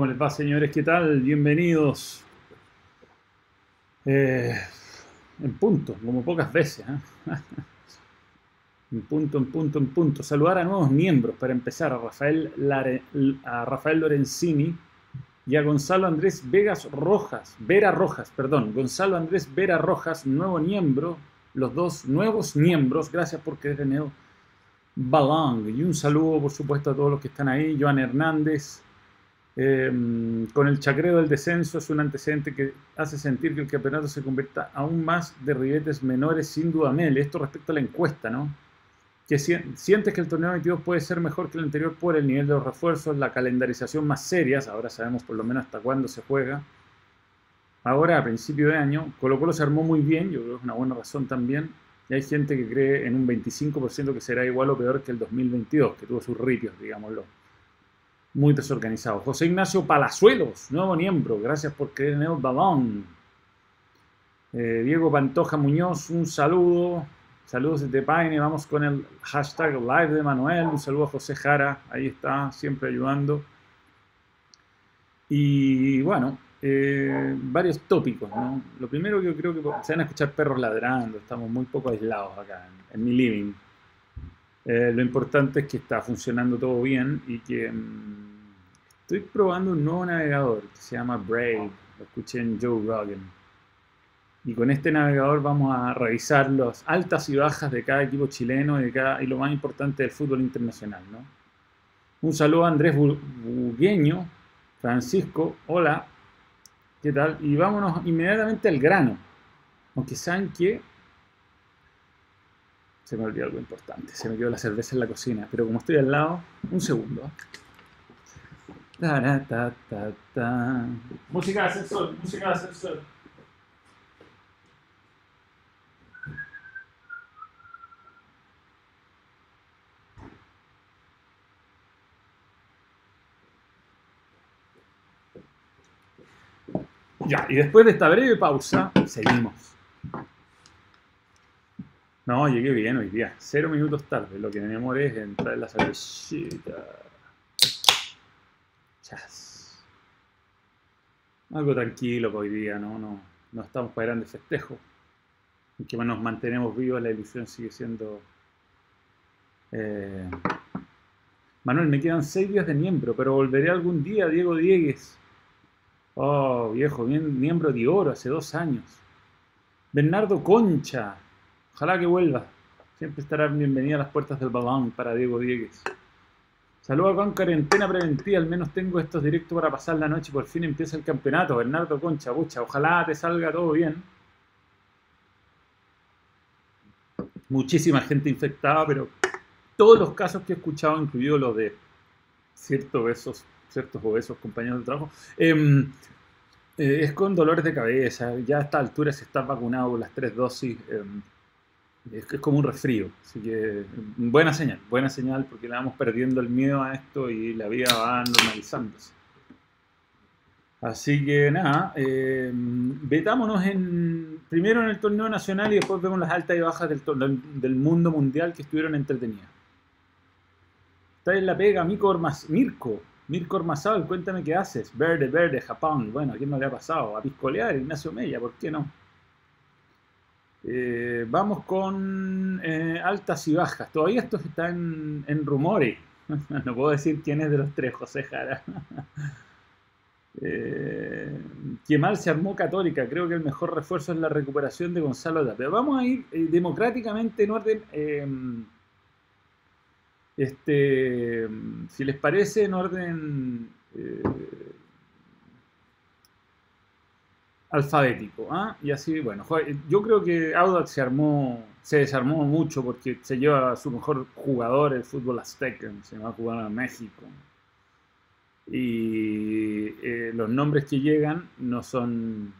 ¿Cómo les va, señores? ¿Qué tal? Bienvenidos. Eh, en punto, como pocas veces. ¿eh? en punto, en punto, en punto. Saludar a nuevos miembros para empezar. A Rafael, a Rafael Lorenzini y a Gonzalo Andrés Vegas Rojas. Vera Rojas, perdón. Gonzalo Andrés Vera Rojas, nuevo miembro. Los dos nuevos miembros. Gracias por querer tener Balong. Y un saludo, por supuesto, a todos los que están ahí. Joan Hernández. Em, con el chacreo del descenso es un antecedente que hace sentir que el campeonato se convierta aún más de ribetes menores, sin duda, Mel. Esto respecto a la encuesta, ¿no? Que sientes que el torneo 22 puede ser mejor que el anterior por el nivel de los refuerzos, la calendarización más serias, ahora sabemos por lo menos hasta cuándo se juega. Ahora, a principio de año, Colo Colo se armó muy bien, yo creo que es una buena razón también, y hay gente que cree en un 25% que será igual o peor que el 2022, que tuvo sus ripios, digámoslo. Muy desorganizado. José Ignacio Palazuelos, nuevo miembro, gracias por creer en el balón. Eh, Diego Pantoja Muñoz, un saludo. Saludos desde Paine, vamos con el hashtag live de Manuel. Un saludo a José Jara, ahí está, siempre ayudando. Y bueno, eh, varios tópicos. ¿no? Lo primero que yo creo que se van a escuchar perros ladrando, estamos muy poco aislados acá en, mi living. Eh, lo importante es que está funcionando todo bien y que mm, estoy probando un nuevo navegador que se llama Brave, lo escuché en Joe Rogan. Y con este navegador vamos a revisar las altas y bajas de cada equipo chileno y, lo más importante del fútbol internacional. ¿no? Un saludo a Andrés Bugueño, Francisco, hola, ¿Qué tal? Y vámonos inmediatamente al grano. Aunque saben que se me olvidó algo importante. Se me quedó la cerveza en la cocina. Pero como estoy al lado, un segundo. Música de ascensor, música de ascensor. Ya, y después de esta breve pausa, seguimos. No, llegué bien hoy día. Cero minutos tarde. Lo que me demoré es entrar en la cervecita. Algo tranquilo hoy día, ¿no? No, no estamos para grandes festejos. En que nos mantenemos vivos, la ilusión sigue siendo... Eh, Manuel, me quedan seis días de miembro, pero volveré algún día, Diego Diegues. Oh, viejo, miembro de oro hace dos años. Bernardo Concha. Ojalá que vuelva. Siempre estará bienvenida a las puertas del balón para Diego Diegues. Saludos con cuarentena preventiva. Al menos tengo estos directos para pasar la noche. Por fin empieza el campeonato. Bernardo Concha, bucha. Ojalá te salga todo bien. Muchísima gente infectada, pero todos los casos que he escuchado, incluidos los de ciertos ciertos obesos compañeros de trabajo, em, eh, es con dolores de cabeza. Ya a esta altura, si estás vacunado con las tres dosis, em, es, es, como un resfrío. Así que, buena señal, buena señal, porque le vamos perdiendo el miedo a esto y la vida va normalizándose. Así que nada, eh, vetámonos en, primero en el torneo nacional y después vemos las altas y bajas del, del mundo mundial que estuvieron entretenidas. Está en la pega Mirko, Mirko Mirko Ormazábal, cuéntame qué haces. Verde, verde, Japón. Bueno, ¿a quién no le ha pasado? A piscolear, Ignacio Mella, ¿por qué no? Eh, vamos con eh, altas y bajas. Todavía esto está en, rumores. no puedo decir quién es de los tres, José Jara. eh, mal se armó Católica. Creo que el mejor refuerzo es la recuperación de Gonzalo Tapia. Vamos a ir eh, democráticamente en orden este, si les parece, en orden alfabético. ¿ah? Y así, bueno, yo creo que Audax se armó, se desarmó mucho porque se lleva a su mejor jugador, el fútbol azteca, se va a jugar a México. Y eh, los nombres que llegan no son,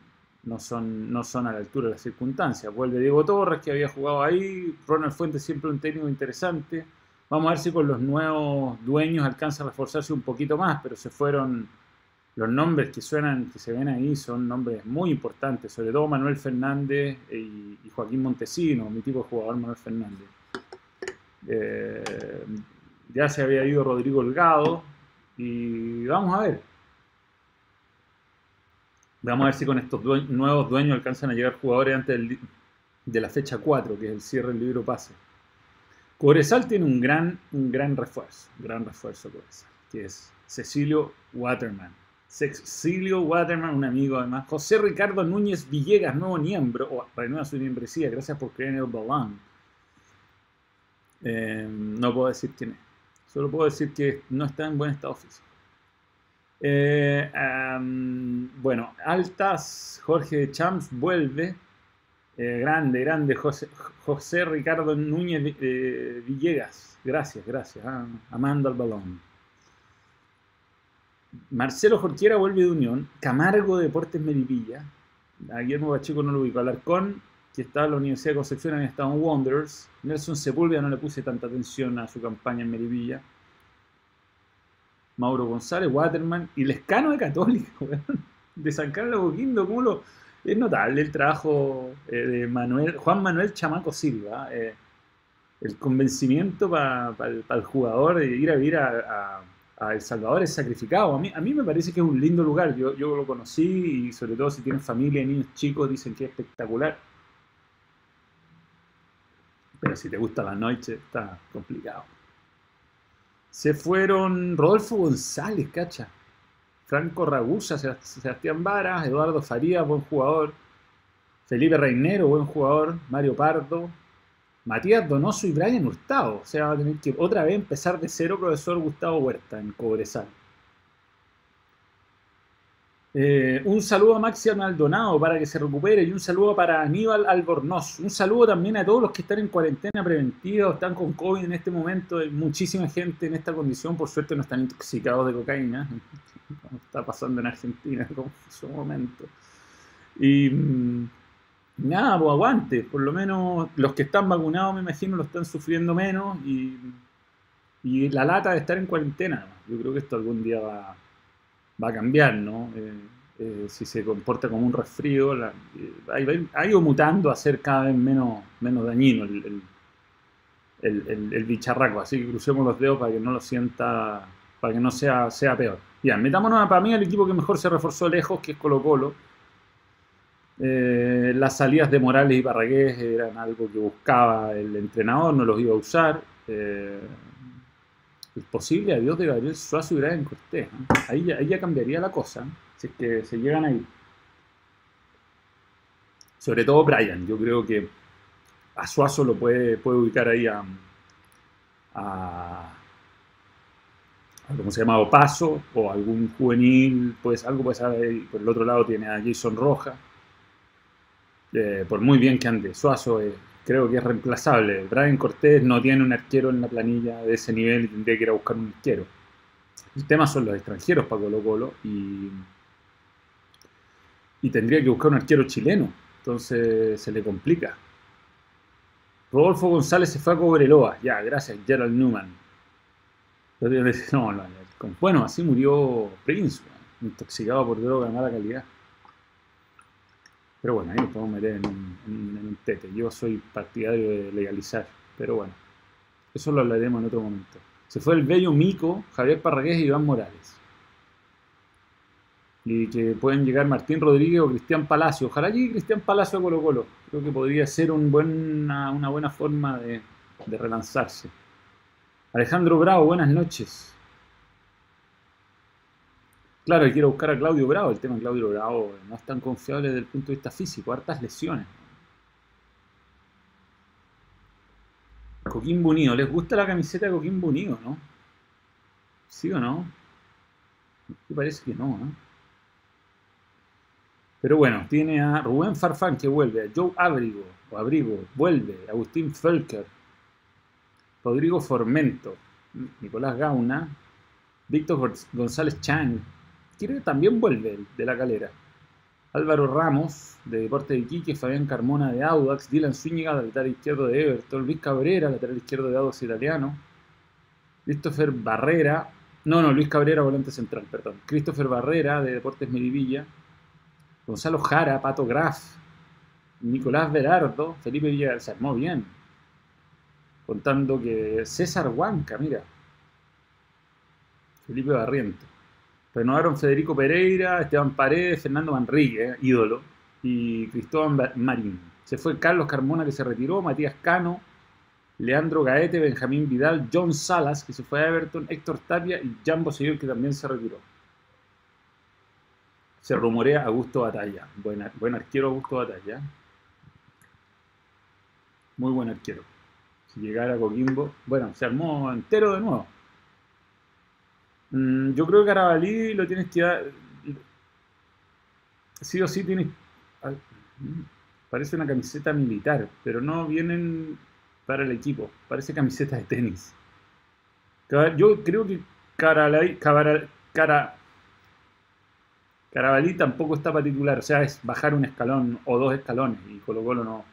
no, son, no son a la altura de las circunstancias. Vuelve Diego Torres, que había jugado ahí, Ronald Fuentes siempre un técnico interesante. Vamos a ver si con los nuevos dueños alcanza a reforzarse un poquito más, pero se fueron los nombres que suenan, que se ven ahí, son nombres muy importantes, sobre todo Manuel Fernández y, Joaquín Montesino, mi tipo de jugador Manuel Fernández. Eh, ya se había ido Rodrigo Holgado y vamos a ver. Vamos a ver si con estos nuevos dueños alcanzan a llegar jugadores antes de la fecha 4, que es el cierre del libro pase. Cobresal tiene un gran, un gran refuerzo, gran refuerzo Cobresal, que es Cecilio Waterman. Cecilio Waterman, un amigo además. José Ricardo Núñez Villegas, nuevo miembro, o renueva su membresía, gracias por creer en el balón. Eh, no puedo decir quién es. Solo puedo decir que no está en buen estado físico. Eh, bueno, altas, Jorge Champs vuelve. Eh, grande, grande, José, Ricardo Núñez Villegas. Gracias, gracias. Ah, amando al balón. Marcelo Jorquiera vuelve de Unión. Camargo Deportes Melipilla. A Guillermo Pacheco no lo ubico. Alarcón, que estaba en la Universidad de Concepción, había estado en Wanderers. Nelson Sepúlveda no le puse tanta atención a su campaña en Melipilla. Mauro González, Waterman y Lescano de Católica, de San Carlos Boquindo, ¿cómo? Es notable el trabajo eh, de Manuel, Juan Manuel Chamaco Silva, eh, el convencimiento para el jugador de ir a vivir a El Salvador es sacrificado. A mí, a mí me parece que es un lindo lugar. Yo, yo lo conocí y sobre todo si tienes familia niños chicos dicen que es espectacular. Pero si te gusta la noche está complicado. Se fueron Rodolfo González, cacha. Franco Ragusa, Sebastián Varas, Eduardo Faría, buen jugador. Felipe Reinero, buen jugador. Mario Pardo, Matías Donoso y Brian Hurtado. O sea, va a tener que otra vez empezar de cero profesor Gustavo Huerta en Cobresal. Eh, un saludo a Maxi Maldonado para que se recupere y un saludo para Aníbal Albornoz. Un saludo también a todos los que están en cuarentena preventiva o están con COVID en este momento. Hay muchísima gente en esta condición. Por suerte no están intoxicados de cocaína. Está pasando en Argentina en su momento. Y mm, nada, pues aguante. Por lo menos los que están vacunados, me imagino, lo están sufriendo menos y, la lata de estar en cuarentena. Yo creo que esto algún día va, a cambiar, ¿no? Eh, eh, si se comporta como un resfrío, la, eh, ha, ido mutando a ser cada vez menos, menos dañino el, el, bicharraco. Así que crucemos los dedos para que no lo sienta, para que no sea, sea peor. Bien, metámonos para mí al equipo que mejor se reforzó lejos, que es Colo Colo eh, las salidas de Morales y Barragués eran algo que buscaba el entrenador, no los iba a usar. Eh, es posible adiós de Gabriel Suazo y Brian Cortés. Ahí, ya, cambiaría la cosa, si es que se llegan ahí. Sobre todo Brian, yo creo que a Suazo lo puede, puede ubicar ahí a, a, ¿cómo se llama? Opaso o algún juvenil, pues algo puede ser ahí. Por el otro lado tiene a Jason Roja eh, por muy bien que ande. Suazo eh, creo que es reemplazable. Brian Cortés no tiene un arquero en la planilla de ese nivel y tendría que ir a buscar un arquero. El tema son los extranjeros para Colo Colo y, y tendría que buscar un arquero chileno. Entonces se le complica. Rodolfo González se fue a Cobreloa. Ya, gracias, Gerald Newman. No, no, bueno, así murió Prince, intoxicado por droga de mala calidad. Pero bueno, ahí nos podemos meter en un, tete. Yo soy partidario de legalizar, pero bueno, eso lo hablaremos en otro momento. Se fue el bello Mico, Javier Parragués y Iván Morales. Y que pueden llegar Martín Rodríguez o Cristian Palacio. Ojalá llegue Cristian Palacio a Colo Colo. Creo que podría ser un una buena forma de, de relanzarse. Alejandro Bravo, buenas noches. Claro, quiero buscar a Claudio Bravo. El tema de Claudio Bravo no es tan confiable desde el punto de vista físico, hartas lesiones. Coquín Unido. ¿Les gusta la camiseta de Coquín Unido, no? ¿Sí o no? Me parece que no, ¿no? Pero bueno, tiene a Rubén Farfán que vuelve, a Joe Abrigo, o Abrigo, vuelve, Agustín Felker, Rodrigo Formento, Nicolás Gauna, Víctor González Chang, también vuelve de la calera. Álvaro Ramos, de Deporte de Iquique, Fabián Carmona de Audax, Dylan Zúñiga, lateral izquierdo de Everton, Luis Cabrera, lateral izquierdo de Audax italiano, Christopher Barrera, no, no, Luis Cabrera, volante central, perdón, Christopher Barrera, de Deportes Melipilla, Gonzalo Jara, Pato Graf, Nicolás Berardo, Felipe Villarreal, se armó bien, contando que César Huanca, mira, Felipe Barriento. Renovaron Federico Pereira, Esteban Paredes, Fernando Manrique, ídolo, y Cristóbal Marín. Se fue Carlos Carmona que se retiró, Matías Cano, Leandro Gaete, Benjamín Vidal, John Salas que se fue a Everton, Héctor Tapia y Jambo Seguir que también se retiró. Se rumorea Augusto Batalla. Buen, buen arquero Augusto Batalla. Muy buen arquero. Si llegara Coquimbo. Bueno, se armó entero de nuevo. Mm, yo creo que Carabalí lo tienes que dar. Sí o sí tienes. Parece una camiseta militar, pero no vienen para el equipo. Parece camiseta de tenis. Yo creo que Carabalí, Cara, Carabalí tampoco está para titular. O sea, es bajar un escalón o dos escalones. Y Colo Colo no.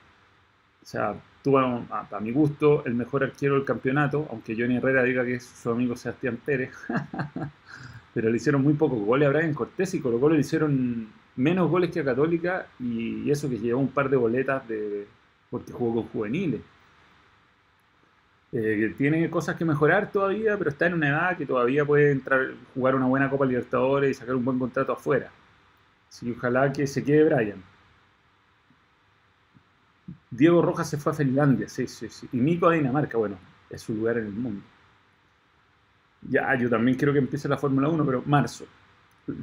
O sea, tuvo, a, mi gusto, el mejor arquero del campeonato. Aunque Johnny Herrera diga que es su amigo Sebastián Pérez. pero le hicieron muy pocos goles a Brian Cortés y Colo Colo le hicieron menos goles que a Católica y eso que llevó un par de boletas de porque jugó con juveniles. Eh, tiene cosas que mejorar todavía, pero está en una edad que todavía puede entrar, jugar una buena Copa Libertadores y sacar un buen contrato afuera. Así ojalá que se quede Brian. Diego Rojas se fue a Finlandia, sí, sí, sí. Y Nico a Dinamarca, bueno, es su lugar en el mundo. Ya, yo también quiero que empiece la Fórmula 1, pero marzo.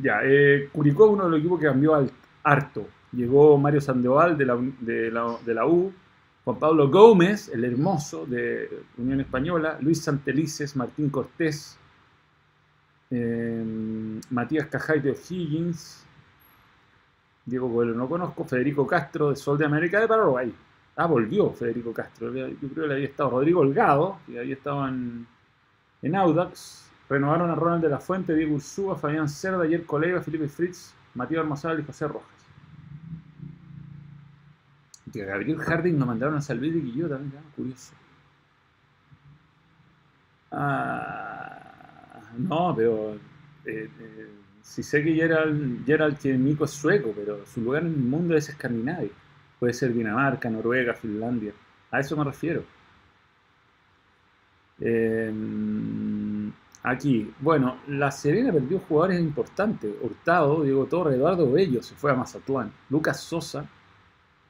Ya, eh, Curicó uno de los equipos que cambió al harto. Llegó Mario Sandoval de la, de la, U, Juan Pablo Gómez, el hermoso de Unión Española, Luis Santelices, Martín Cortés, eh, Matías Cajay de O'Higgins, Diego Coelho no conozco, Federico Castro de Sol de América de Paraguay. Ah, volvió Federico Castro. Yo creo que le había estado Rodrigo Holgado, que había estado en, en Audax. Renovaron a Ronald de la Fuente, Diego Ursúa, Fabián Cerda, Ayer Colega, Felipe Fritz, Matías Armazal y José Rojas. Y Gabriel Harding nos mandaron a Salvini y yo también, curioso. Ah, no, pero eh, eh, si sé que Gerald, Gerald que Nico es sueco, pero su lugar en el mundo es Escandinavia. Puede ser Dinamarca, Noruega, Finlandia. A eso me refiero. Eh, Aquí, bueno, La Serena perdió jugadores importantes. Hurtado, Diego Torre, Eduardo Bello se fue a Mazatlán. Lucas Sosa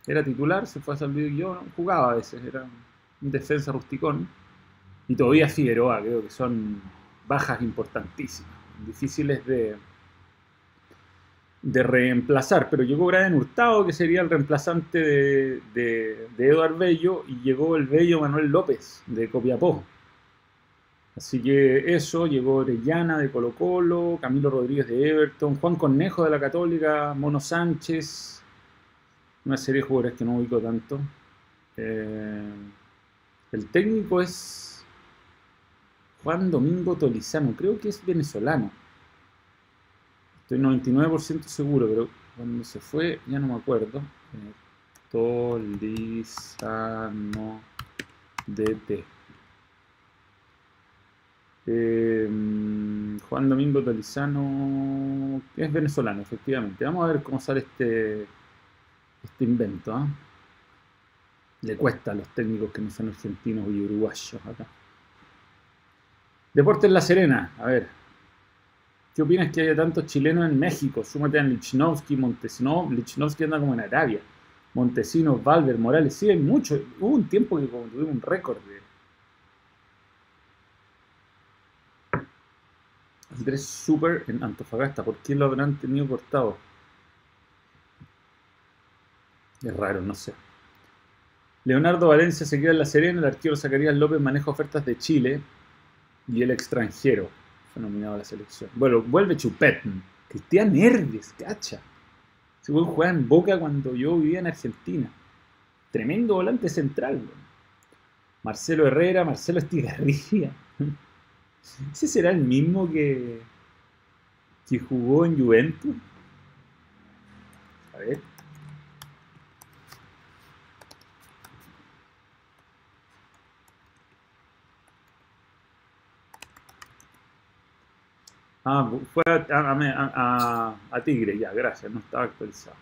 era titular, se fue a San Luis yo jugaba a veces, era un defensa rusticón. Y todavía Figueroa, creo que son bajas importantísimas, difíciles de, de reemplazar. Pero llegó Brian Hurtado, que sería el reemplazante de, de, de Eduardo Bello, y llegó el Bello Manuel López, de Copiapó Así que eso, llegó Orellana de Colo Colo, Camilo Rodríguez de Everton, Juan Cornejo de la Católica, Mono Sánchez, una serie de jugadores que no ubico tanto. Eh, el técnico es Juan Domingo Tolizano, creo que es venezolano. Estoy 99% seguro, pero cuando se fue ya no me acuerdo. Eh, Tolizano DT. Eh, Juan Domingo Tolizano, es venezolano, efectivamente. Vamos a ver cómo sale este, este invento. ¿ah? Le cuesta a los técnicos que no son argentinos y uruguayos acá. Deportes La Serena, a ver. ¿Qué opinas que haya tantos chilenos en México? Súmate a Lichnowsky, Montesino. Lichnowsky anda como en Arabia. Montesinos, Valver, Morales, sí, hay mucho. Hubo un tiempo que tuvimos un récord de Andrés Super en Antofagasta. ¿Por qué lo habrán tenido cortado? Es raro, no sé. Leonardo Valencia se queda en La Serena. El arquero Zacarías López maneja ofertas de Chile y el extranjero. Fue nominado a la selección. Bueno, vuelve Chupet. Cristian Herdes, cacha. Se a jugar en Boca cuando yo vivía en Argentina. Tremendo volante central. Marcelo Herrera, Marcelo Estigarribia. ¿Ese será el mismo que, que jugó en Juventus? A ver. Ah, fue a, Tigre, ya, gracias, no estaba actualizado.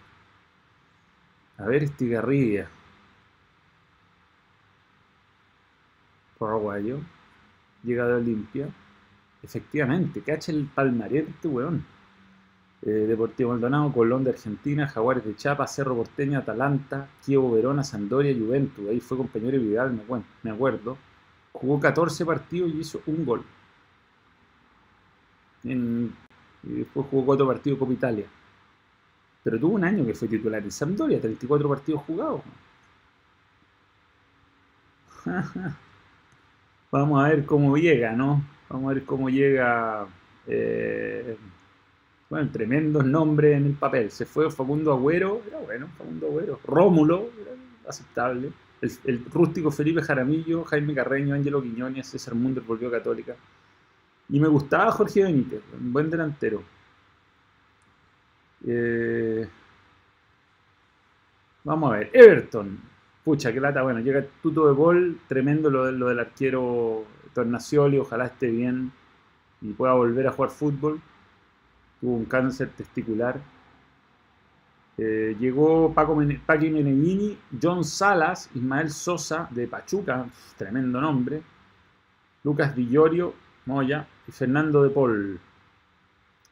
A ver, Estigarribia. Paraguayo llega de Olimpia. Efectivamente, cacha el palmarés este weón. Eh, Deportivo Maldonado, Colón de Argentina, Jaguares de Chiapas, Cerro Porteño, Atalanta, Kievo Verona, Sandoria, Juventus. Ahí fue compañero de Vidal, me acuerdo. Jugó 14 partidos y hizo un gol. Y después jugó 4 partidos Copa Italia. Pero tuvo un año que fue titular en Sampdoria, 34 partidos jugados. Vamos a ver cómo llega, ¿no? Vamos a ver cómo llega. Eh, bueno, tremendos nombres en el papel. Se fue Facundo Agüero, era bueno, Facundo Agüero. Rómulo, era aceptable. El, rústico Felipe Jaramillo, Jaime Carreño, Ángelo Quiñones, César Munder volvió Católica. Y me gustaba Jorge Benítez, un buen delantero. Eh, vamos a ver, Everton. Pucha, qué lata. Bueno, llega Tuto de gol, tremendo lo, lo del arquero Tornacioli, ojalá esté bien y pueda volver a jugar fútbol. Tuvo un cáncer testicular. Eh, llegó Paco Paqui Meneghini, John Salas, Ismael Sosa de Pachuca, tremendo nombre, Lucas Villorio, Moya y Fernando de Paul.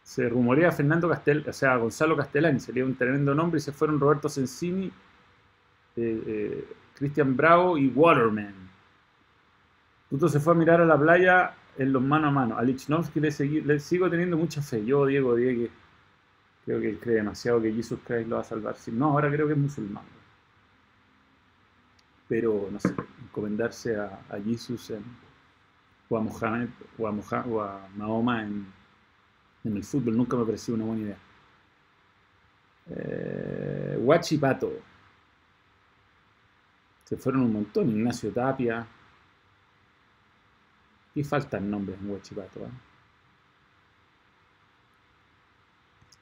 Se rumorea Fernando Castel, o sea, Gonzalo Castellani, sería un tremendo nombre, y se fueron Roberto Sensini, eh, eh, Cristian Bravo y Waterman. Tuto se fue a mirar a la playa en los mano a mano. A Lichnowsky le, le sigo teniendo mucha fe. Yo, Diego Diego Creo que él cree demasiado que Jesús Christ lo va a salvar. No, ahora creo que es musulmán. Pero, no sé, encomendarse a, a Jesús o a Mohamed a, Mahoma en, el fútbol nunca me pareció una buena idea. Eh. Se fueron un montón. Ignacio Tapia. Y faltan nombres en Huachipato. ¿eh?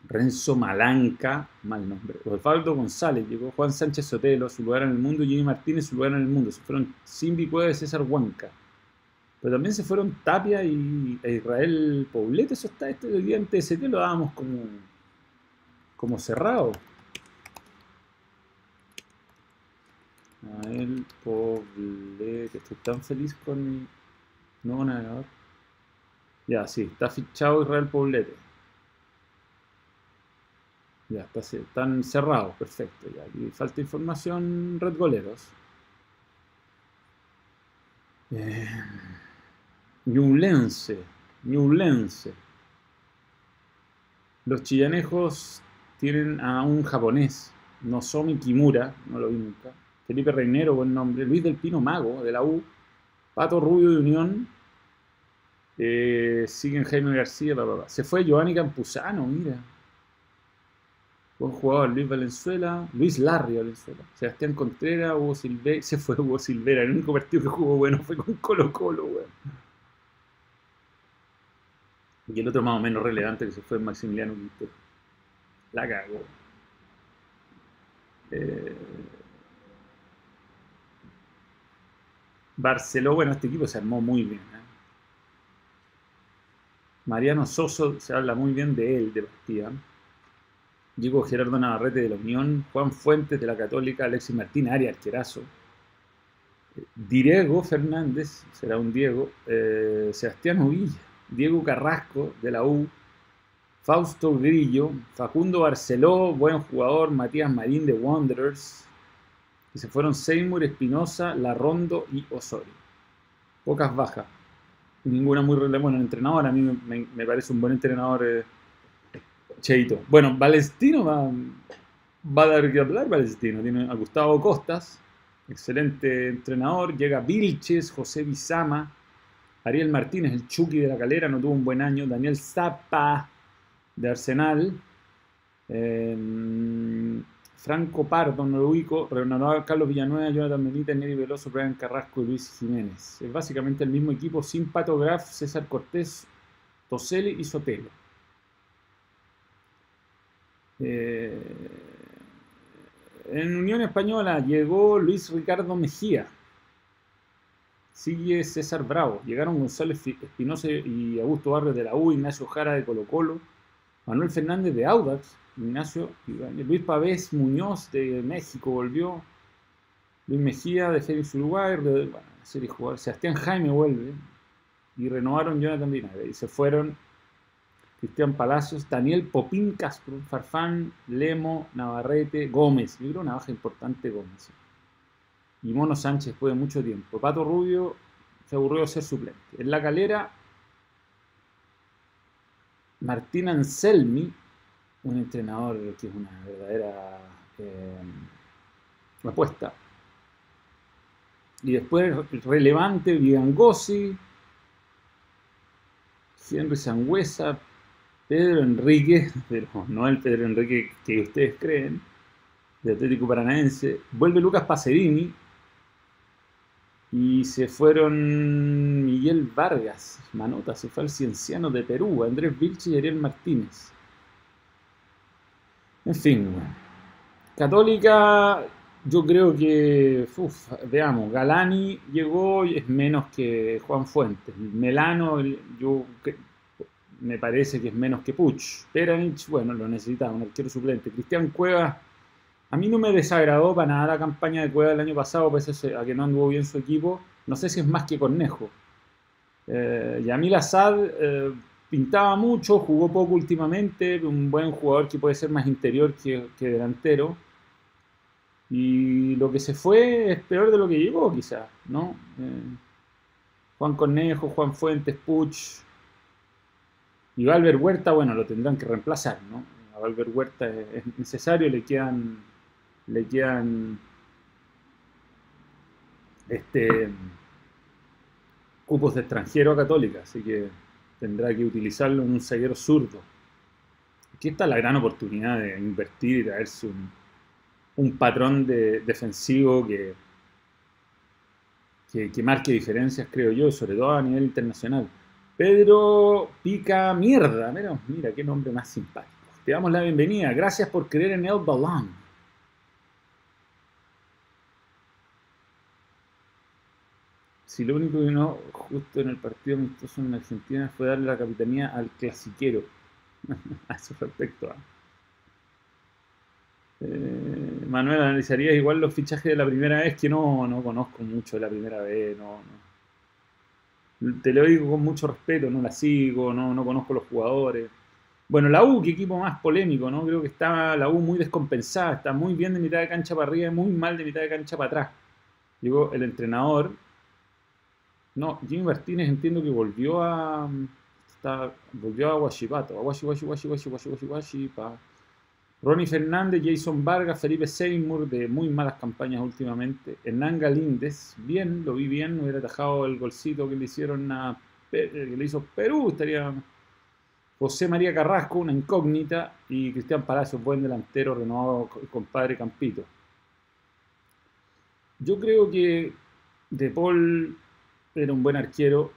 Renzo Malanca, mal nombre. Osvaldo González, llegó Juan Sánchez Sotelo, su lugar en el mundo, Jimmy Martínez, su lugar en el mundo. Se fueron Simbi Cueva de César Huanca. Pero también se fueron Tapia y e Israel Poblete. Eso está, este día en TST lo dábamos como, como cerrado. Israel Poblete. Estoy tan feliz con mi nuevo navegador. Ya, sí, está fichado Israel Poblete. Ya, está, están cerrados, perfecto. Ya, aquí falta información, Red Goleros. Eh, Ñublense, Los chillanejos tienen a un japonés, Nozomi Kimura, no lo vi nunca. Felipe Reinero, buen nombre. Luis del Pino Mago, de la U. Pato Rubio de Unión. Eh, siguen Jaime García, Se fue Giovanni Campuzano, mira. Buen jugador, Luis Valenzuela, Luis Larry Valenzuela, Sebastián Contreras, Hugo Silvera, se fue Hugo Silvera, el único partido que jugó bueno fue con Colo Colo, weón. Y el otro más o menos relevante que se fue Maximiliano Quintero. La cagó. Eh... Barcelona, bueno, este equipo se armó muy bien. ¿eh? Mariano Soso, se habla muy bien de él, de partida. Llegó Gerardo Navarrete de la Unión, Juan Fuentes de la Católica, Alexis Martín Arias, arquerazo. Diego Fernández, será un Diego, eh, Sebastián Ovilla, Diego Carrasco de la U, Fausto Grillo, Facundo Barceló, buen jugador, Matías Marín de Wanderers, y se fueron Seymour, Espinosa, Larrondo y Osorio. Pocas bajas, ninguna muy relevante. Bueno, el entrenador a mí me, parece un buen entrenador. Eh, Cheito. Bueno, Valestino va, va a dar que hablar, Valestino. Tiene a Gustavo Costas, excelente entrenador. Llega Vilches, José Bizama, Ariel Martínez, el Chucky de la Calera, no tuvo un buen año. Daniel Zapa, de Arsenal. Em, Franco Pardo, no lo. Carlos Villanueva, Jonathan Benítez, Neri Veloso, Brian Carrasco y Luis Jiménez. Es básicamente el mismo equipo sin Pato Graf, César Cortés, Toseli y Sotelo. Eh, en Unión Española llegó Luis Ricardo Mejía. Sigue César Bravo. Llegaron Gonzalo Espinosa y Augusto Barrios de la U, Ignacio Jara de Colo Colo, Manuel Fernández de Audax, Ignacio Luis Pavés Muñoz de México volvió, Luis Mejía de Félix Uruguay, de, Sebastián Jaime vuelve, y renovaron Jonathan Vinagre. Y se fueron Cristian Palacios, Daniel Popín Castro, Farfán, Lemo, Navarrete, Gómez. Yo creo una baja importante Gómez. Y Mono Sánchez después de mucho tiempo. Pato Rubio se aburrió de ser suplente. En la calera, Martín Anselmi, un entrenador que es una verdadera eh, apuesta. Y después relevante, Vigangosi, Henry Sangüesa, Pedro Enrique, pero no el Pedro Enrique que ustedes creen, de Atlético Paranaense. Vuelve Lucas Pacerini. Y se fueron Miguel Vargas, Manota, se fue al Cienciano de Perú, Andrés Vilchi y Ariel Martínez. En fin, Católica, yo creo que, veamos, Galani llegó y es menos que Juan Fuentes. Melano, yo me parece que es menos que Puch. Peranich, bueno, lo necesitaba, un arquero suplente. Cristian Cuevas, a mí no me desagradó para nada la campaña de Cuevas el año pasado, pese a que no anduvo bien su equipo. No sé si es más que Cornejo. Eh, Yamil Assad eh, pintaba mucho, jugó poco últimamente, un buen jugador que puede ser más interior que, delantero. Y lo que se fue es peor de lo que llegó, quizás, ¿no? Eh, Juan Cornejo, Juan Fuentes, Puch, y Valver Huerta, bueno, lo tendrán que reemplazar, ¿no? A Valver Huerta es necesario, le quedan, le quedan este, cupos de extranjero a Católica, así que tendrá que utilizarlo en un zaguero zurdo. Aquí está la gran oportunidad de invertir y traerse un, un patrón de, defensivo que, que, que marque diferencias, creo yo, sobre todo a nivel internacional. Pedro Pica Mierda. Mira, mira, qué nombre más simpático. Te damos la bienvenida. Gracias por creer en el balón. Si lo único que no justo en el partido amistoso en Argentina fue darle la capitanía al clasiquero. a su respecto. ¿ah? Eh, Manuel, ¿analizarías igual los fichajes de la primera vez? Que no, no conozco mucho de la primera vez. No, no te lo digo con mucho respeto, no la sigo, no, no conozco los jugadores. Bueno, la U, qué equipo más polémico, ¿no? Creo que está la U muy descompensada, está muy bien de mitad de cancha para arriba y muy mal de mitad de cancha para atrás. Llegó el entrenador. No, Jimmy Martínez entiendo que volvió a. Está, volvió a Washipato, a Washi, Washi, Washi, Washi, pa, Ronnie Fernández, Jason Vargas, Felipe Seymour, de muy malas campañas últimamente. Hernán Galíndez, bien, lo vi bien, hubiera atajado el golcito que le hicieron a que le hizo Perú, estaría José María Carrasco, una incógnita, y Cristian Palacios, buen delantero, renovado compadre Campito. Yo creo que De Paul era un buen arquero.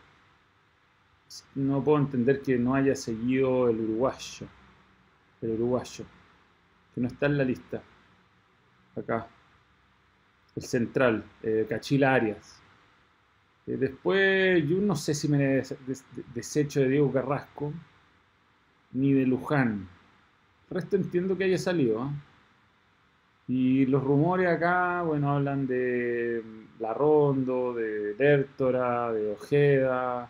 No puedo entender que no haya seguido el uruguayo. El uruguayo que no está en la lista. Acá. El central, eh, Cachila Arias. Eh, después, yo no sé si me desecho de Diego Carrasco, ni de Luján. El resto entiendo que haya salido. ¿ah? Y los rumores acá, bueno, hablan de La Rondo, de Lertora, de Ojeda.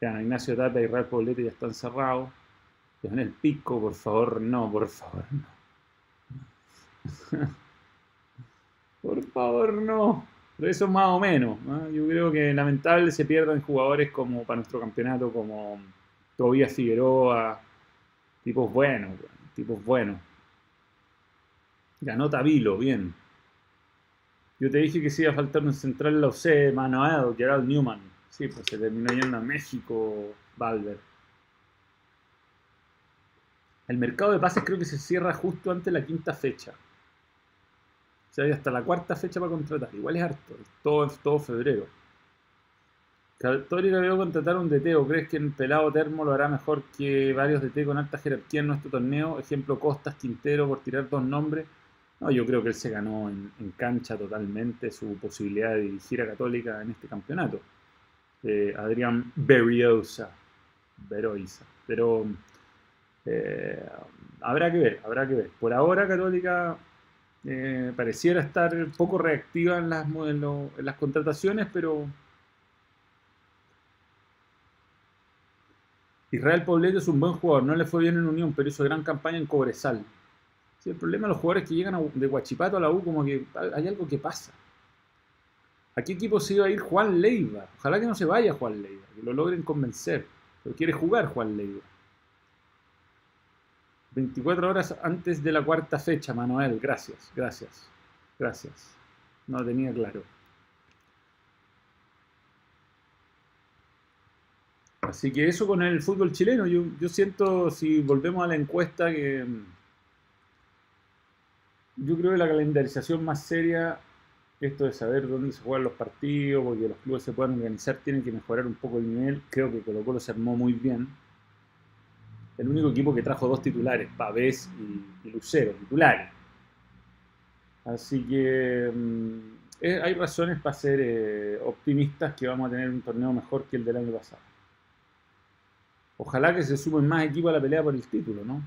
Ya, Ignacio Tapa y Real Poblete ya están cerrados en el pico, por favor, no, por favor, no. por favor, no. Pero eso más o menos. Yo creo que lamentable se pierdan jugadores como para nuestro campeonato, como Tobias Figueroa, tipos buenos, tipos buenos. Ganó Tabilo, bien. Yo te dije que si iba a faltar un central en la UC, Manuel, Gerald Newman. Sí, pues se terminó yendo a México, Valver. El mercado de pases creo que se cierra justo antes de la quinta fecha. O sea, hay hasta la cuarta fecha para contratar. Igual es harto, es todo, todo febrero. Católica veo contratar un DT, ¿o crees que el pelado termo lo hará mejor que varios DT con alta jerarquía en nuestro torneo? Ejemplo, Costas, Quintero, por tirar dos nombres. No, yo creo que él se ganó en, cancha totalmente su posibilidad de dirigir a Católica en este campeonato. Eh, Adrián Berriosa. Veroisa. Pero eh, habrá que ver, habrá que ver. Por ahora Católica eh, pareciera estar poco reactiva en las, contrataciones, pero Israel Poblet es un buen jugador, no le fue bien en Unión, pero hizo gran campaña en Cobresal. El problema de los jugadores que llegan de Guachipato a la U, como que hay algo que pasa. ¿A qué equipo se iba a ir Juan Leiva? Ojalá que no se vaya Juan Leiva, que lo logren convencer. Pero quiere jugar Juan Leiva. 24 horas antes de la cuarta fecha, Manuel. Gracias, gracias, gracias. No tenía claro. Así que eso con el fútbol chileno. Yo, yo siento, si volvemos a la encuesta, que mm, yo creo que la calendarización más seria, esto de saber dónde se juegan los partidos, porque los clubes se puedan organizar, tienen que mejorar un poco el nivel. Creo que Colo Colo se armó muy bien. El único equipo que trajo dos titulares, Pavés y, Lucero, titulares. Así que mm, hay razones para ser eh, optimistas que vamos a tener un torneo mejor que el del año pasado. Ojalá que se sumen más equipos a la pelea por el título, ¿no?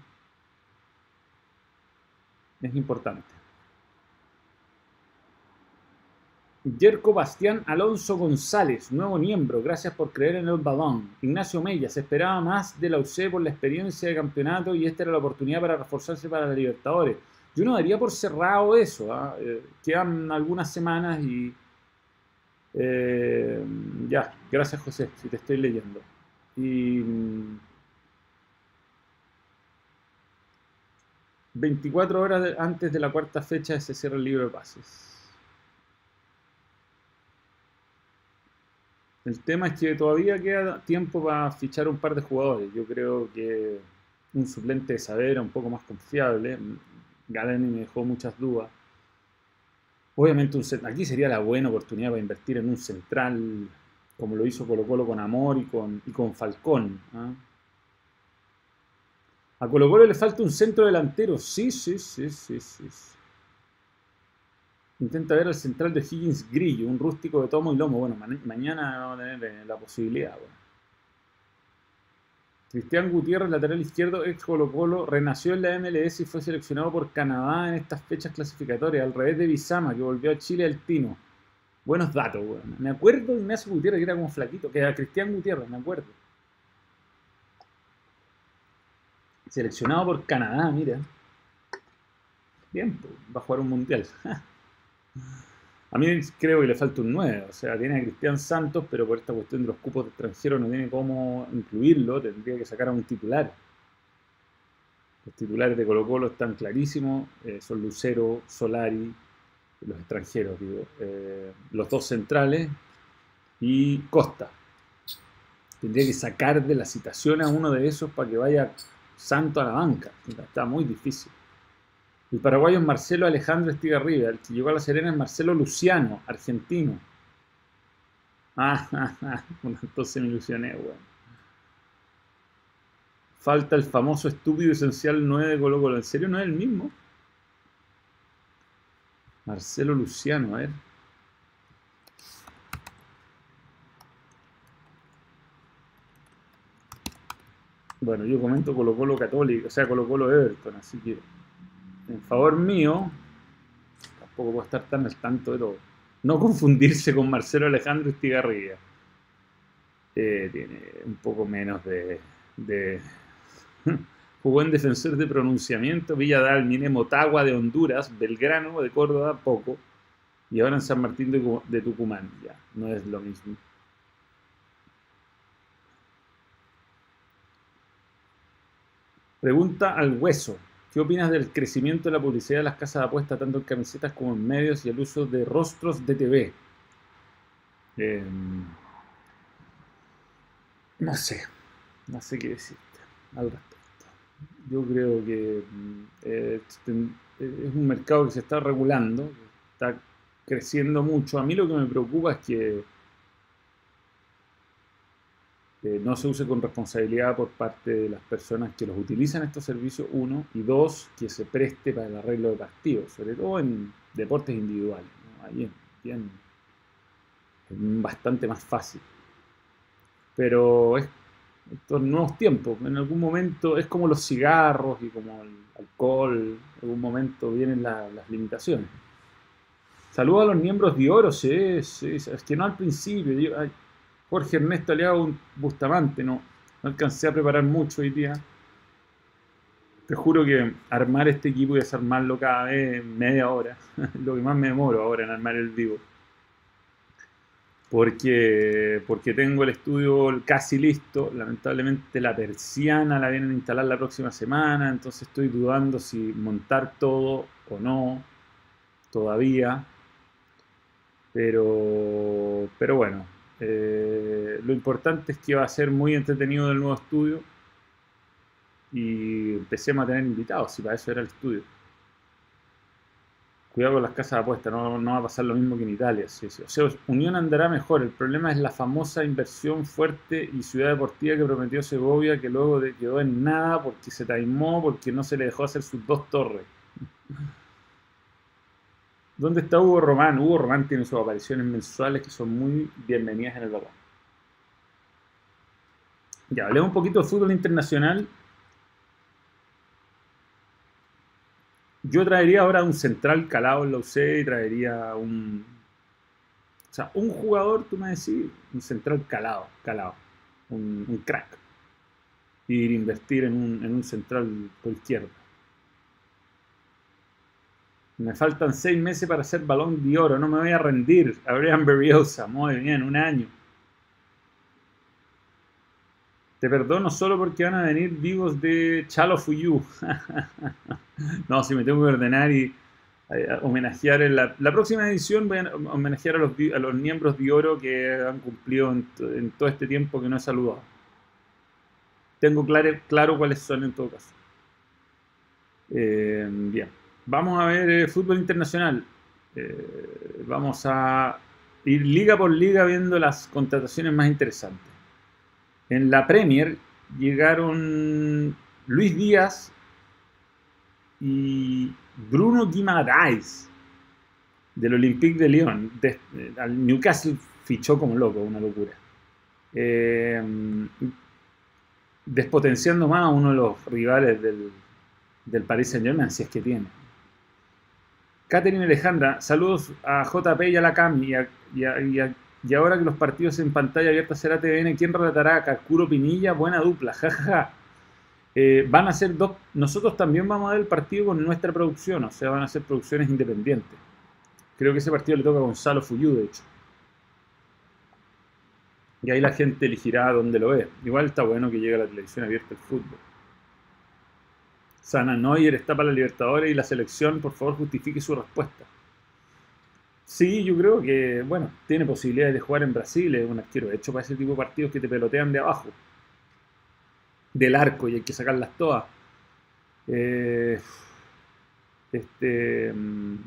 Es importante. Yerko Bastián Alonso González, nuevo miembro, gracias por creer en el balón. Ignacio Mella, se esperaba más de la UC por la experiencia de campeonato y esta era la oportunidad para reforzarse para la Libertadores. Yo no daría por cerrado eso, ¿ah? eh, quedan algunas semanas y... Eh, ya, gracias José, si te estoy leyendo. Y 24 horas antes de la cuarta fecha se cierra el libro de pases. El tema es que todavía queda tiempo para fichar un par de jugadores. Yo creo que un suplente de Saavedra un poco más confiable. Galeni me dejó muchas dudas. Obviamente aquí sería la buena oportunidad para invertir en un central como lo hizo Colo Colo con Amor y con, y con Falcón. ¿ah? A Colo Colo le falta un centro delantero. Sí, sí, sí, sí, sí. Intenta ver al central de Higgins Grillo, un rústico de tomo y lomo. Bueno, mañana vamos a tener eh, la posibilidad. Cristian Gutiérrez, lateral izquierdo, ex Colo Colo, renació en la MLS y fue seleccionado por Canadá en estas fechas clasificatorias, al revés de Bizama, que volvió a Chile al Tino. Buenos datos, weón. Me acuerdo de Ignacio Gutiérrez, que era como flaquito, que era Cristian Gutiérrez, me acuerdo. Seleccionado por Canadá, mira. Bien, va a jugar un mundial. a mí creo que le falta un 9, o sea, tiene a Cristian Santos, pero por esta cuestión de los cupos de extranjeros no tiene cómo incluirlo, tendría que sacar a un titular. Los titulares de Colo Colo están clarísimos, eh, son Lucero, Solari, los extranjeros, digo, eh, los dos centrales y Costa. Tendría que sacar de la citación a uno de esos para que vaya santo a la banca. Está muy difícil. El paraguayo es Marcelo Alejandro Estigarribia. El que llegó a La Serena es Marcelo Luciano, argentino. Ah, ah, ah. entonces me ilusioné, weón. Falta el famoso estúpido esencial 9 de Colo Colo. ¿En serio no es el mismo? Marcelo Luciano, a ver. Bueno, yo comento Colo Colo Católico, o sea, Colo Colo Everton, así que en favor mío, tampoco puedo estar tan al tanto de todo. No confundirse con Marcelo Alejandro Estigarribia. Eh, tiene un poco menos de, de Jugó en defensor de pronunciamiento, Villa Dalmine, Motagua de Honduras, Belgrano de Córdoba, poco. Y ahora en San Martín de, Tucumán, ya, no es lo mismo. Pregunta al hueso. ¿Qué opinas del crecimiento de la publicidad de las casas de apuestas, tanto en camisetas como en medios y el uso de rostros de TV? Em, no sé, no sé qué decirte al yo creo que mm, eh, es un mercado que se está regulando, está creciendo mucho. A mí lo que me preocupa es que no se use con responsabilidad por parte de las personas que los utilizan estos servicios, uno, y dos, que se preste para el arreglo de partidos, sobre todo en deportes individuales. Ahí es bastante más fácil. Pero es estos nuevos tiempos. En algún momento es como los cigarros y como el alcohol, en algún momento vienen las limitaciones. Saludo a los miembros de Oro, sí, sí, es que no al principio. Jorge Ernesto Aliago Bustamante, no. No alcancé a preparar mucho hoy día. Te juro que armar este equipo y desarmarlo cada vez media hora. lo que más me demoro ahora en armar el vivo. Porque, porque tengo el estudio casi listo. Lamentablemente la persiana la vienen a instalar la próxima semana. Entonces estoy dudando si montar todo o no. Todavía. Pero, pero bueno, eh, lo importante es que va a ser muy entretenido el nuevo estudio y empecemos a tener invitados, y para eso era el estudio. Cuidado con las casas de apuestas, no, va a pasar lo mismo que en Italia. O sea, Unión andará mejor. El problema es la famosa inversión fuerte y ciudad deportiva que prometió Segovia, que luego quedó en nada porque se taimó, porque no se le dejó hacer sus dos torres. ¿Dónde está Hugo Román? Hugo Román tiene sus apariciones mensuales que son muy bienvenidas en el balón. Ya, hablemos un poquito de fútbol internacional. Yo traería ahora un central calado en la UC y traería un. O sea, un jugador, tú me decís, un central calado, calado, un, crack. Ir a invertir en un, en un central por izquierda. Me faltan seis meses para hacer balón de oro, no me voy a rendir. Abrian Berriosa, muy bien, un año. Te perdono solo porque van a venir vivos de Chalo Fuyu. no, si me tengo que ordenar y eh, homenajear en la, próxima edición voy a homenajear a los, miembros de oro que han cumplido en, todo este tiempo que no he saludado. Tengo claro, claro cuáles son en todo caso. Eh, bien. Vamos a ver eh, fútbol internacional. Eh, vamos a ir liga por liga viendo las contrataciones más interesantes. En la Premier llegaron Luis Díaz y Bruno Guimaraes del Olympique de Lyon. al Newcastle fichó como loco, una locura. Eh, despotenciando más a uno de los rivales del, del Paris Saint Germain, si es que tiene. Catherine Alejandra, saludos a JP y a la CAM. Y, ahora que los partidos en pantalla abierta será TVN, ¿quién relatará? Kakuro Pinilla, buena dupla, jajaja. Eh, van a ser dos. Nosotros también vamos a ver el partido con nuestra producción, o sea, van a ser producciones independientes. Creo que ese partido le toca a Gonzalo Fuyú, de hecho. Y ahí la gente elegirá dónde lo ve. Igual está bueno que llegue a la televisión abierta el fútbol. Sana Neuer está para la Libertadores y la selección, por favor, justifique su respuesta. Sí, yo creo que, bueno, tiene posibilidades de jugar en Brasil, es un arquero hecho para ese tipo de partidos que te pelotean de abajo, del arco y hay que sacarlas todas. Eh, este. Mm,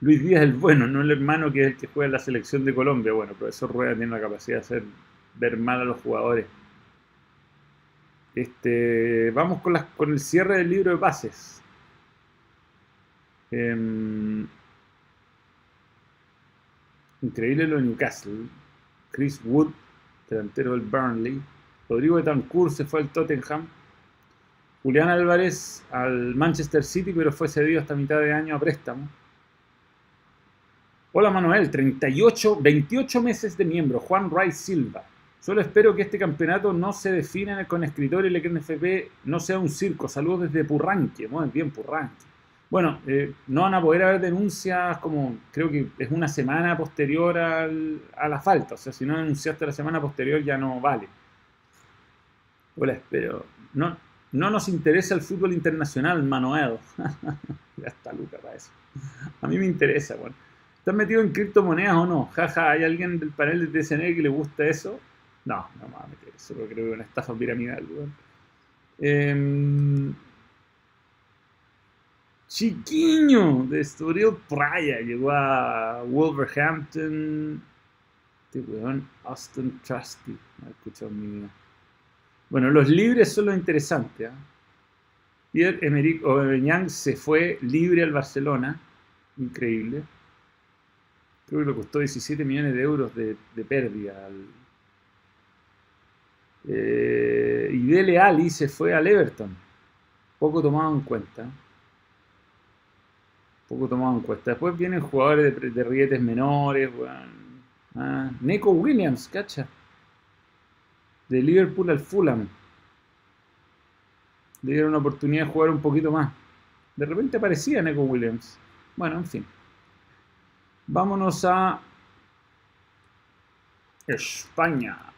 Luis Díaz el bueno, no el hermano que es el que juega en la selección de Colombia. Bueno, profesor Rueda tiene la capacidad de hacer ver mal a los jugadores. Este, vamos con, el cierre del libro de pases. Em, increíble lo de Newcastle. Chris Wood, delantero del Burnley. Rodrigo Betancourt se fue al Tottenham. Julián Álvarez al Manchester City, pero fue cedido hasta mitad de año a préstamo. Hola Manuel, 38, 28 meses de miembro. Juan Rice Silva. Solo espero que este campeonato no se defina con escritor y el NFP no sea un circo. Saludos desde Purranque. Muy bien, Purranque. Bueno, eh, no van a poder haber denuncias como creo que es una semana posterior al, a la falta. O sea, si no denunciaste la semana posterior ya no vale. Hola, espero. No, no nos interesa el fútbol internacional, Manuel. ya está Luca para eso. A mí me interesa, bueno. ¿Estás metido en criptomonedas o no? Jaja, ¿hay alguien del panel de TCN que le gusta eso? No, no meter eso, creo que es una estafa piramidal, em, Chiquiño de Estoril Praia llegó a Wolverhampton. Este weón, Austin Trusty. No he escuchado mi vida. Bueno, los libres son lo interesante. ¿eh? Pierre Emerick Aubameyang se fue libre al Barcelona. Increíble. Creo que le costó 17 millones de euros de, de pérdida al, eh, y Dele Ali se fue al Everton. Poco tomado en cuenta. Poco tomado en cuenta. Después vienen jugadores de, rietes menores. Ah, Neko Williams, cacha. De Liverpool al Fulham. Le dieron una oportunidad de jugar un poquito más. De repente aparecía Neko Williams. Bueno, en fin. Vámonos a España.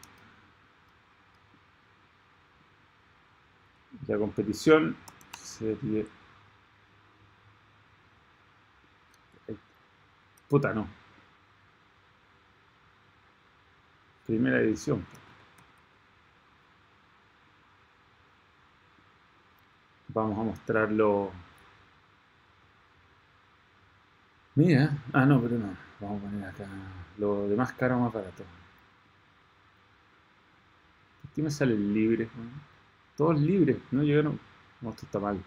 La competición serie. Puta, no. Primera edición. Vamos a mostrarlo. Mira. Ah, no, pero no. Vamos a poner acá lo de más caro más barato. Aquí me sale libre. Todos libres. No llegaron. No, esto está mal.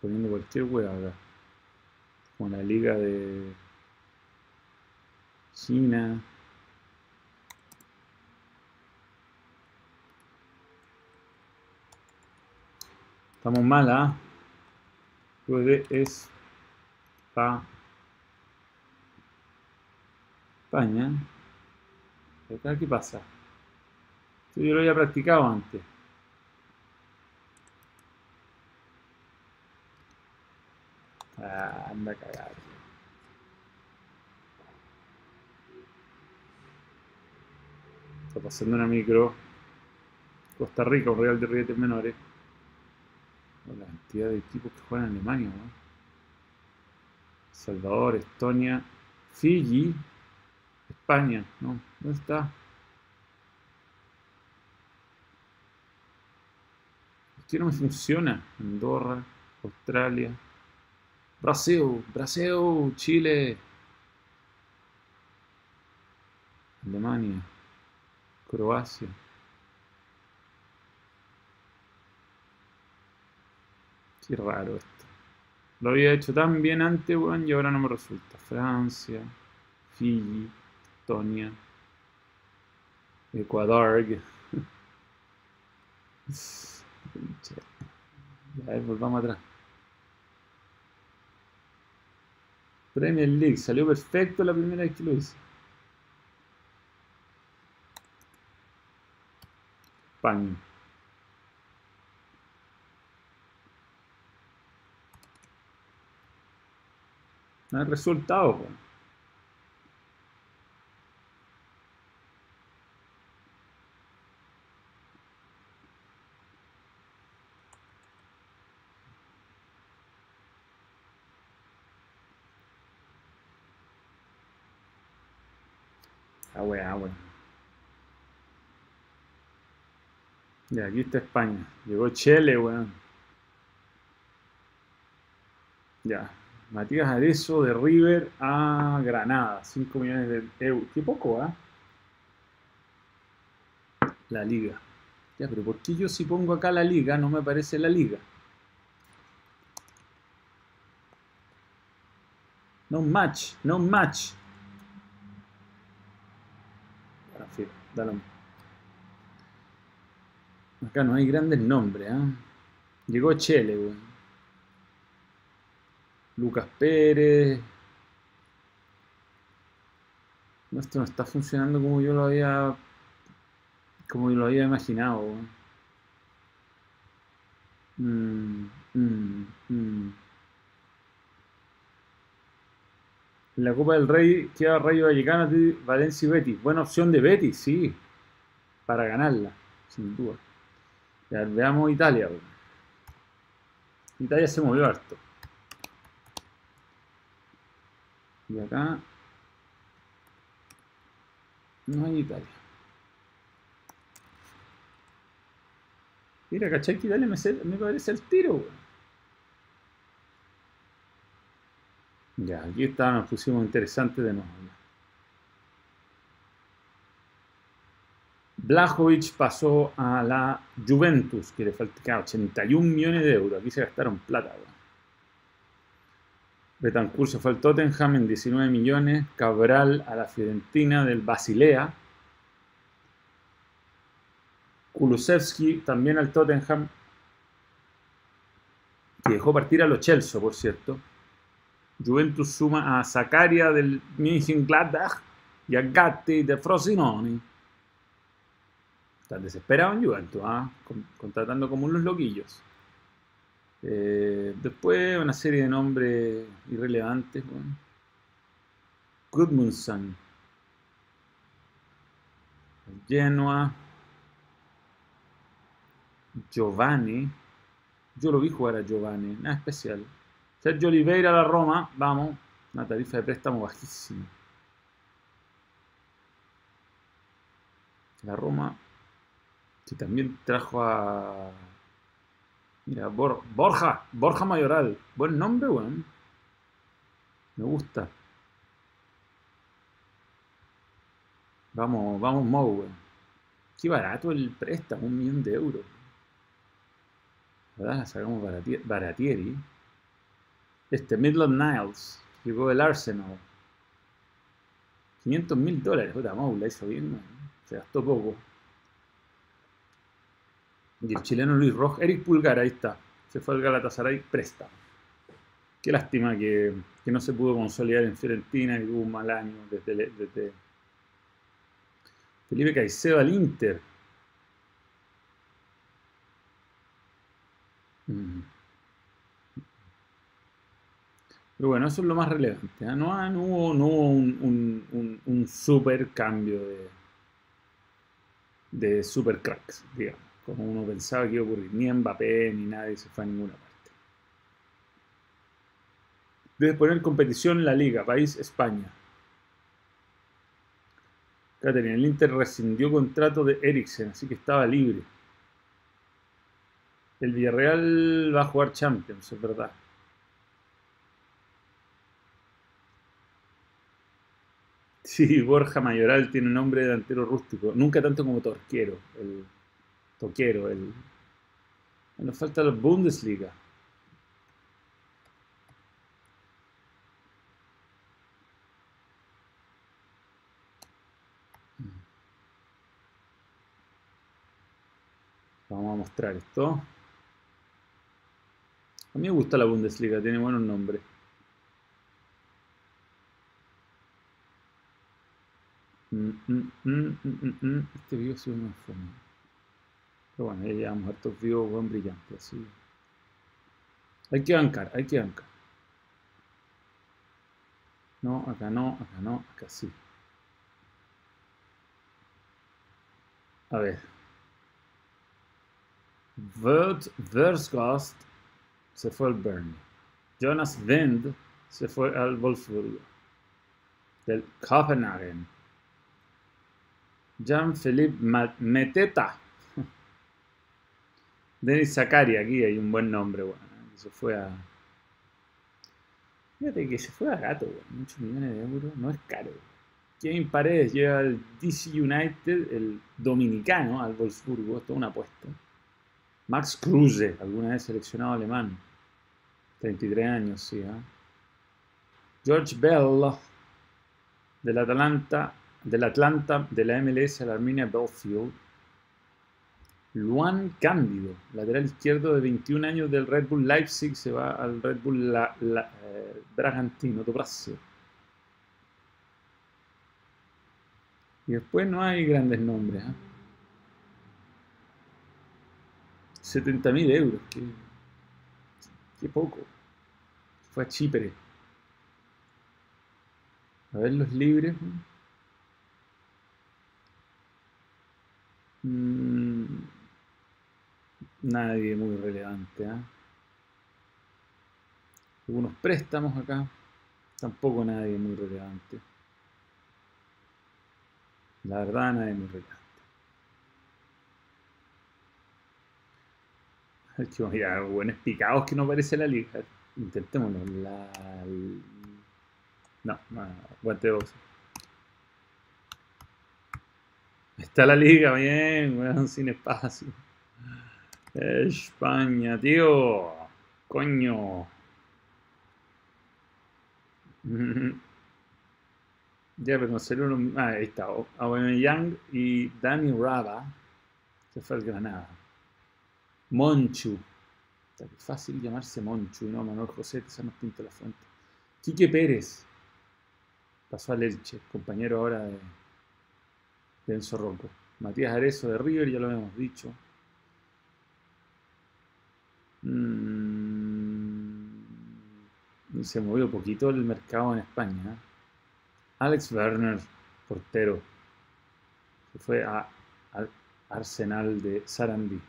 poniendo cualquier hueá acá. Como la liga de China. Estamos mal, ¿ah? Puede es pa España. Acá, ¿qué pasa? yo lo había practicado antes. Ah, anda a cagar. Está pasando una micro. Costa Rica, un Real de Rietes Menores. La cantidad de equipos que juegan en Alemania, ¿no? Salvador, Estonia, Fiji, España, ¿no? ¿Dónde está? ¿Qué no me funciona? Andorra, Australia. Brasil, Brasil, Chile, Alemania, Croacia. Qué raro esto. Lo había hecho tan bien antes, weón, y ahora no me resulta. Francia, Fiji, Estonia, Ecuador. Ya, volvamos atrás. Premier League. Salió perfecto la primera vez que lo hice. España. No hay resultado. Weá, weá. Ya, aquí está España. Llegó Chile, weón. Ya. Matías Arezo de River a Granada. 5 millones de euros. Qué poco, ¿ah? La liga. Ya, pero ¿por qué yo si pongo acá la liga no me aparece la liga? No match, no match. Acá no hay grandes nombres, ¿ah? Llegó Chele, güey. Lucas Pérez. No, esto no está funcionando como yo lo había. como yo lo había imaginado, mm, mm, mm. En la Copa del Rey queda Rayo Vallecano, Valencia y Betis. Buena opción de Betis, sí. Para ganarla, sin duda. Ya, veamos Italia. Italia se movió harto. Y acá no hay Italia. Mira, ¿cachai que Italia me, me parece el tiro, Ya, aquí está, nos pusimos interesante de nuevo. Blajovic pasó a la Juventus, que le faltaba 81 millones de euros. Aquí se gastaron plata. Betancourt se fue al Tottenham en 19 millones. Cabral a la Fiorentina del Basilea. Kulusevski también al Tottenham. Que dejó partir a los Chelsea, por cierto. Juventus suma a Zakaria del Mönchengladbach y a Gatti de Frosinoni. Están desesperados en Juventus, ¿ah? contratando como unos loquillos. Eh, después una serie de nombres irrelevantes. Bueno. Genoa. Giovanni. Yo lo vi jugar a Giovanni, nada especial. Sergio Oliveira a la Roma, vamos. Una tarifa de préstamo bajísima. La Roma, que también trajo a. Mira, Borja, Borja Mayoral. Buen nombre, weón. Me gusta. Vamos, vamos, Mo, weón. Qué barato el préstamo, un millón de euros. ¿Verdad? Sacamos Baratieri. Este, Midland Niles. Llegó del Arsenal. 500 mil dólares. Puta, Mo, la hizo bien, se gastó poco. Y el chileno Luis Rojas, Eric Pulgar, ahí está. Se fue al Galatasaray, presta. Qué lástima que, no se pudo consolidar en Fiorentina y tuvo un mal año desde, desde Felipe Caicedo al Inter. Mm. Pero bueno, eso es lo más relevante. ¿ah? No, hubo, un, super cambio de, de super cracks, digamos, como uno pensaba que iba a ocurrir. Ni Mbappé ni nadie se fue a ninguna parte. Debe poner competición en la liga, país España. Catherine, el Inter rescindió contrato de Eriksen, así que estaba libre. El Villarreal va a jugar Champions, es verdad. Sí, Borja Mayoral tiene nombre de delantero rústico. Nunca tanto como Torquero, el Toquero, el. Nos falta la Bundesliga. Vamos a mostrar esto. A mí me gusta la Bundesliga, tiene buenos nombres. Este video ha sido una forma. Pero bueno, ya llevamos hartos videos buen brillantes. Así. Hay que bancar, hay que bancar. No, acá no, acá no, acá sí. A ver. Vert Versgast se fue al Bern. Jonas Wind se fue al Wolfsburg. Del Copenhagen. Jean-Philippe Meteta. Denis Zakari, aquí hay un buen nombre, bueno. Se fue a. Fíjate que se fue a gato, Muchos millones de euros. No es caro. Kevin Paredes llega al DC United, el dominicano, al Wolfsburgo. Esto es una apuesta. Max Kruse, alguna vez seleccionado alemán. 33 años, sí. ¿eh? George Bell, del Atalanta, del Atlanta, de la MLS a la Arminia Belfield. Luan Cándido, lateral izquierdo de 21 años del Red Bull Leipzig, se va al Red Bull la, eh, Bragantino, Y después no hay grandes nombres. ¿eh? 70.000 euros, qué, qué poco. Fue a Chipre. A ver los libres. Mm, nadie muy relevante. ¿ah? Algunos préstamos acá. Tampoco nadie muy relevante. La verdad, nadie muy relevante. Ya, buenos picados que no parece la liga. Intentémoslo. La... No, no, guante Está la liga, bien, weón, sin espacio. España, tío. Coño. Ya, pero uno. Ah, ahí está. Young y Dani Raba. Se fue al Granada. Monchu. Está fácil llamarse Monchu, ¿no? Manuel José, se nos pinta la fuente. Quique Pérez. Pasó al Elche, compañero ahora de, de Enzo Rocco. Matías Arezo de River, ya lo habíamos dicho. Mm, se movió poquito el mercado en España. ¿eh? Alex Werner, portero, se fue al Arsenal de Sarandí.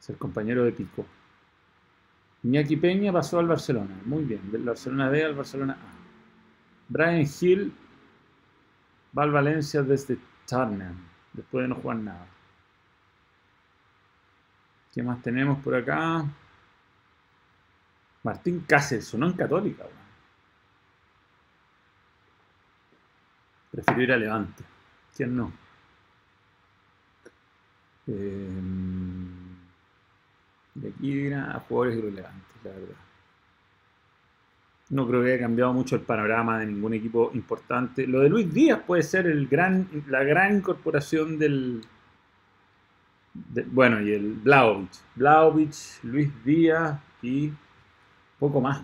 Es el compañero de Pico. Iñaki Peña pasó al Barcelona. Muy bien, del Barcelona B al Barcelona A. Brian Hill va al Valencia desde Tottenham, después de no jugar nada. ¿Qué más tenemos por acá? Martín Cáceres, sonó en Católica. Prefirió ir a Levante. ¿Quién no? Eh, de aquí a jugadores irrelevantes, la verdad. No creo que haya cambiado mucho el panorama de ningún equipo importante. Lo de Luis Díaz puede ser el gran, la gran incorporación del. bueno, y el Blaovic. Blaovic, Luis Díaz y poco más.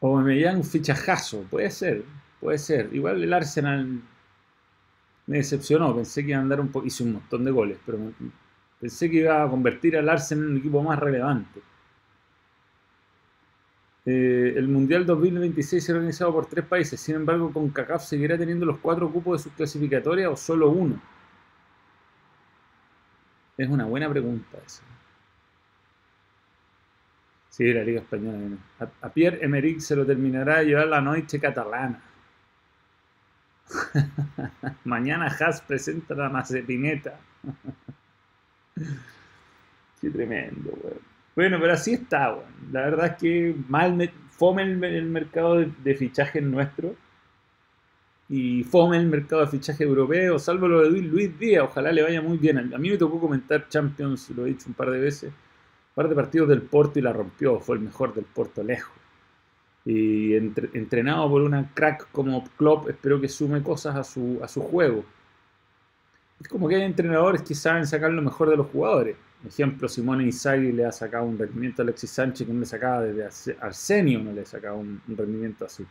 O me un fichajazo, puede ser, puede ser. Igual el Arsenal me decepcionó, pensé que iba a andar un poco, hice un montón de goles, pero pensé que iba a convertir al Arsenal en un equipo más relevante. Eh, el Mundial 2026 será organizado por tres países, sin embargo, con CACAF seguirá teniendo los cuatro cupos de sus clasificatorias o solo uno. Es una buena pregunta esa. Sí, la Liga Española. A, Pierre Emerick se lo terminará de llevar la noche catalana. Mañana Haas presenta la Mazepineta. Qué tremendo, weón. Bueno, pero así está, weón. La verdad es que mal me, fome el, mercado de, de fichajes nuestro. Y fome el mercado de fichaje europeo, salvo lo de Luis Díaz. Ojalá le vaya muy bien. A mí me tocó comentar Champions, lo he dicho un par de veces par de partidos del Porto y la rompió, fue el mejor del Porto lejos. Y entrenado por una crack como Klopp, espero que sume cosas a su, a su juego. Es como que hay entrenadores que saben sacar lo mejor de los jugadores. Ejemplo, Simone Inzaghi le ha sacado un rendimiento a Alexis Sánchez que no le sacaba desde Arsenio, no le sacaba un, un rendimiento así.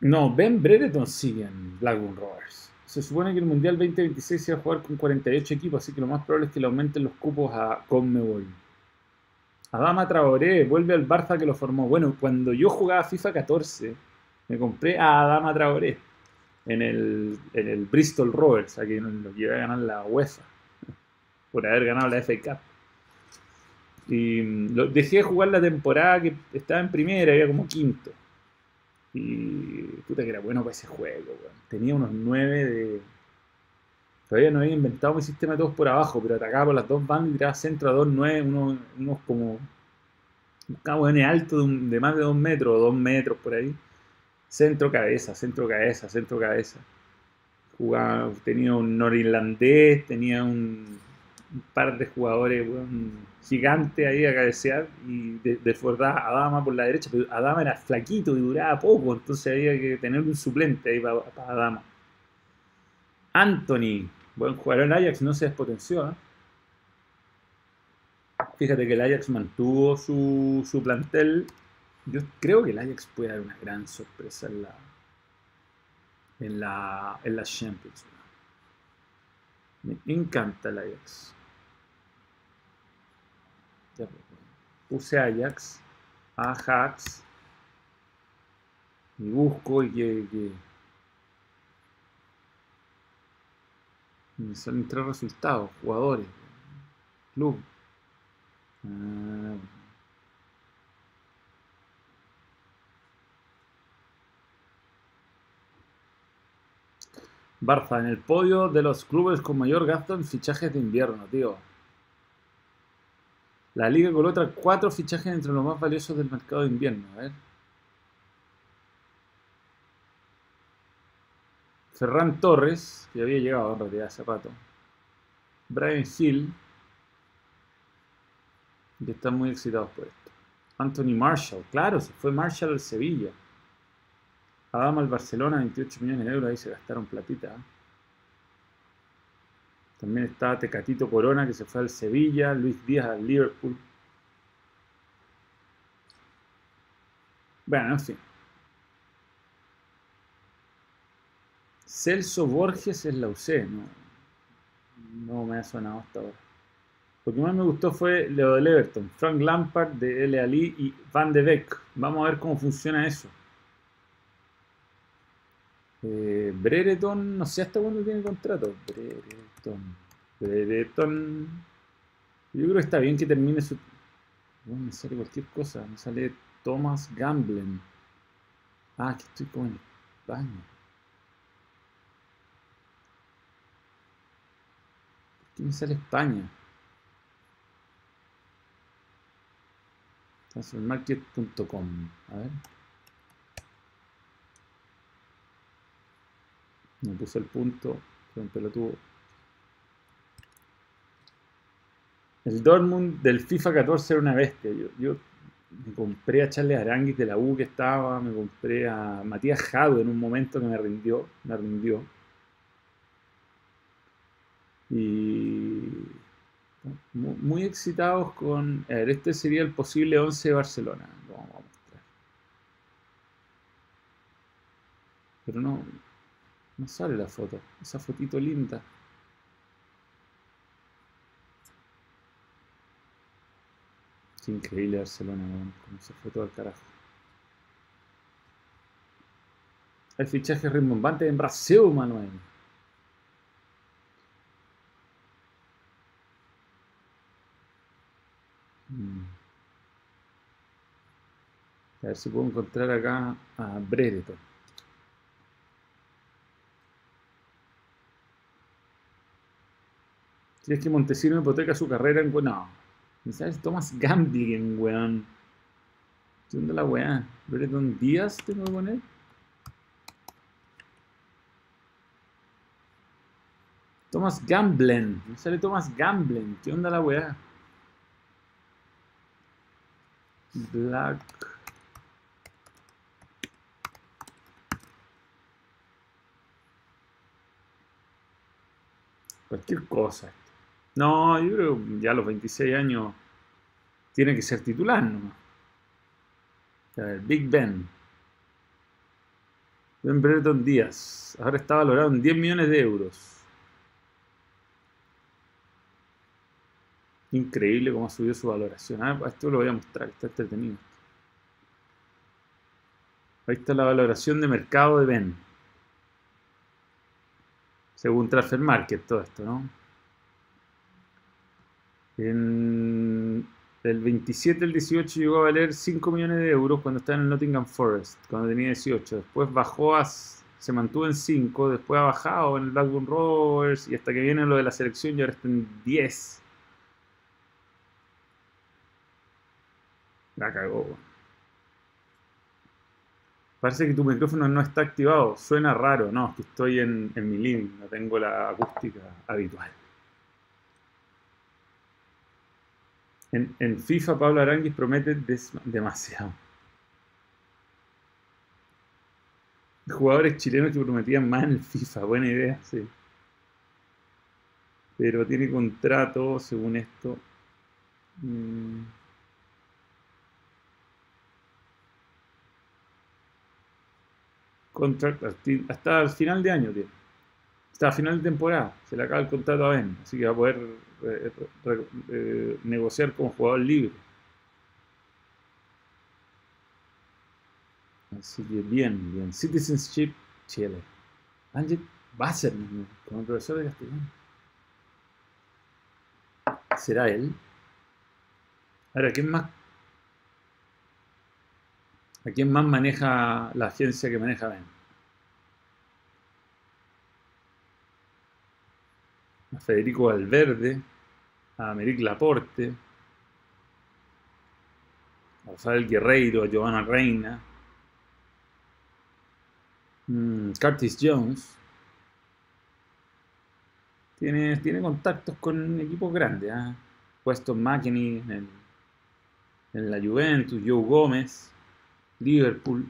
No, Ben Brereton sigue en Blackburn Rovers se supone que el Mundial 2026 se va a jugar con 48 equipos, así que lo más probable es que le aumenten los cupos a Conmebol. Adama Traoré vuelve al Barça que lo formó. Bueno, cuando yo jugaba FIFA 14, me compré a Adama Traoré en el, en el Bristol Rovers, a quien lo llevé a ganar la UEFA, por haber ganado la FA Cup. Y mm, lo, dejé de jugar la temporada que estaba en primera, había como quinto. Y puta que era bueno para ese juego, Tenía unos 9 de. Todavía no había inventado mi sistema de todos por abajo, pero atacaba por las dos bandas y tiraba centro a 2, 9, unos, unos como. Un alto de, de, más de 2 metros, 2 metros por ahí. Centro cabeza, centro cabeza, centro cabeza. Jugaba, tenía un norirlandés, tenía un, un par de jugadores, gigante ahí a cabecear y desbordar a Adama por la derecha, pero Adama era flaquito y duraba poco, entonces había que tener un suplente ahí para, Adama. Anthony, buen jugador, el Ajax no se despotenció. ¿eh? Fíjate que el Ajax mantuvo su, su, plantel. Yo creo que el Ajax puede dar una gran sorpresa en la, en la, en la Champions. Me encanta el Ajax. puse Ajax, Ajax, y busco y que, me salen tres resultados, jugadores, club. Ah, Barça en el podio de los clubes con mayor gasto en fichajes de invierno, tío. La liga coloca cuatro fichajes entre los más valiosos del mercado de invierno. A ver. Ferran Torres, que había llegado en realidad hace rato. Brian Hill, que están muy excitados por esto. Anthony Marshall, claro, se fue Marshall al Sevilla. Adama al Barcelona, 28 millones de euros, ahí se gastaron platita. ¿eh? También está Tecatito Corona, que se fue al Sevilla, Luis Díaz al Liverpool. Bueno, en fin. Celso Borges es la UC, no, no me ha sonado hasta ahora. Lo que más me gustó fue lo del Everton, Frank Lampard de L. Ali y Van de Beek. Vamos a ver cómo funciona eso. Eh, Brereton, no sé hasta cuándo tiene contrato. Brereton. Brereton. Yo creo que está bien que termine su. Bueno, me sale cualquier cosa. Me sale Thomas Gamblen. Ah, aquí estoy como España. ¿Por qué me sale España? Transfermarket.com. A ver. Me puse el punto. Fue un pelotudo. El Dortmund del FIFA 14 era una bestia. Yo, yo me compré a Charles Aranguis de la U que estaba, me compré a Matías Jado en un momento que me rindió, me rindió. Y muy, excitados con... A ver, este sería el posible 11 de Barcelona. Lo vamos a mostrar. Pero no, no sale la foto. Esa fotito linda. Qué increíble Barcelona, weón. Como se fue carajo. El fichaje rimbombante en Brasil, Manuel. Mm. A ver si puedo encontrar acá a Brereton. ¿Crees que Montesino hipoteca su carrera en... No. ¿Me sabes? Thomas Gambling, weón. ¿Qué onda la weá? ¿Brereton Díaz tengo que poner? Thomas Gamblen. Me sale Thomas Gamblen. ¿Qué onda la weá? Black. Cualquier cosa. No, yo creo que ya a los 26 años tiene que ser titular nomás. A ver, Big Ben. Ben Brereton Díaz. Ahora está valorado en 10 millones de euros. Increíble cómo ha subido su valoración. Ah, esto lo voy a mostrar, está entretenido. Ahí está la valoración de mercado de Ben. Según Transfer Market, todo esto, ¿no? En el 27 el 18 llegó a valer 5 millones de euros cuando estaba en el Nottingham Forest, cuando tenía 18. Después bajó a, se mantuvo en 5, después ha bajado en el Blackburn Rovers y hasta que viene lo de la selección y ahora está en 10. La cagó. Parece que tu micrófono no está activado. Suena raro. No, es que estoy en, en mi living. No tengo la acústica habitual. En, FIFA, Pablo Aranguis promete demasiado. Jugadores chilenos que prometían más en el FIFA. Buena idea, sí. Pero tiene contrato, según esto. mm, contract hasta- el final de año, tío. Hasta el final de temporada. Se le acaba el contrato a Ben. Así que va a poder eh, eh, negociar como jugador libre. Así que bien, bien. Citizenship Chile. Ángel Wasserman, como el profesor de castellano. ¿Será él? Ahora, ¿quién más? ¿A quién más maneja la agencia que maneja Ben? A Federico Valverde, a Americ Laporte, a Rafael Guerreiro, a Giovanna Reina, mm, Curtis Jones. Tiene, tiene contactos con equipos grandes. ¿ah? Weston McKinney en, en la Juventus, Joe Gómez, Liverpool.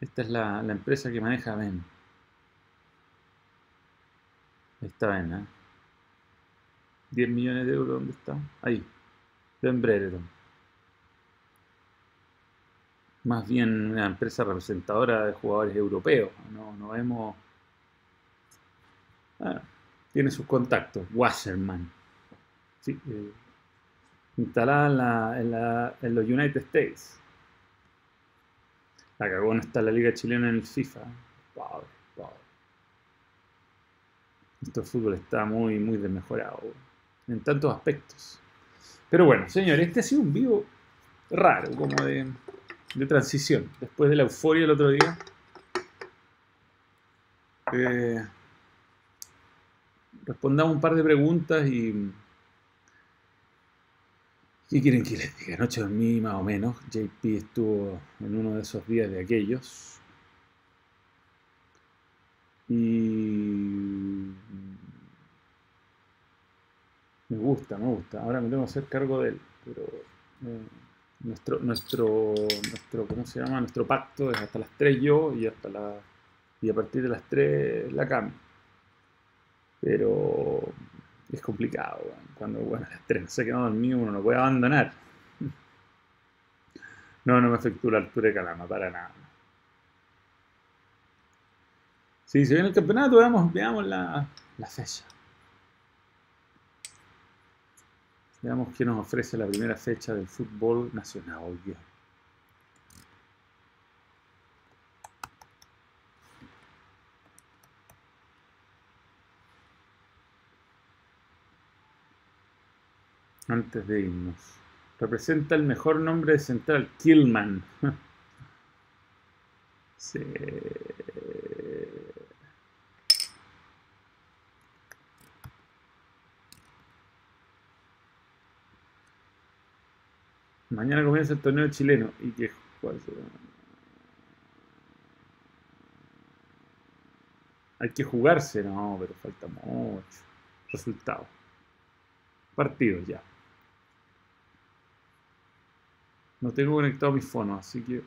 Esta es la, la empresa que maneja Ben. Está Ben, ¿eh? 10 millones de euros, ¿dónde está? Ahí. Ben Brereton. más bien una empresa representadora de jugadores europeos. No, no vemos. Ah, tiene sus contactos. Wasserman. Sí, eh, instalada en, la, en, los United States. La cagó no está la Liga Chilena en el FIFA. Pobre. Nuestro fútbol está muy, muy desmejorado en tantos aspectos. Pero bueno, señores, este ha sido un vivo raro, como de, de transición. Después de la euforia el otro día. Eh, respondamos un par de preguntas y. ¿Qué quieren que les diga? Anoche dormí más o menos. JP estuvo en uno de esos días de aquellos. Y. Me gusta, me gusta. Ahora me tengo que hacer cargo de él. Pero. Eh, nuestro, nuestro, nuestro, ¿cómo se llama? Nuestro pacto es hasta las 3 yo y hasta la, y a partir de las 3 la cama. Pero es complicado, cuando bueno, a las 3 no se queda dormido uno no puede abandonar. No, no me afectó la altura de calama, para nada. Si se viene el campeonato, veamos, veamos la fecha. Veamos qué nos ofrece la primera fecha del fútbol nacional hoy día. Antes de irnos. Representa el mejor nombre de central, Killman. sí. Mañana comienza el torneo chileno. ¿Y qué? Hay que jugarse, no, pero falta mucho. Resultado. Partidos ya. No tengo conectado mi fono, así que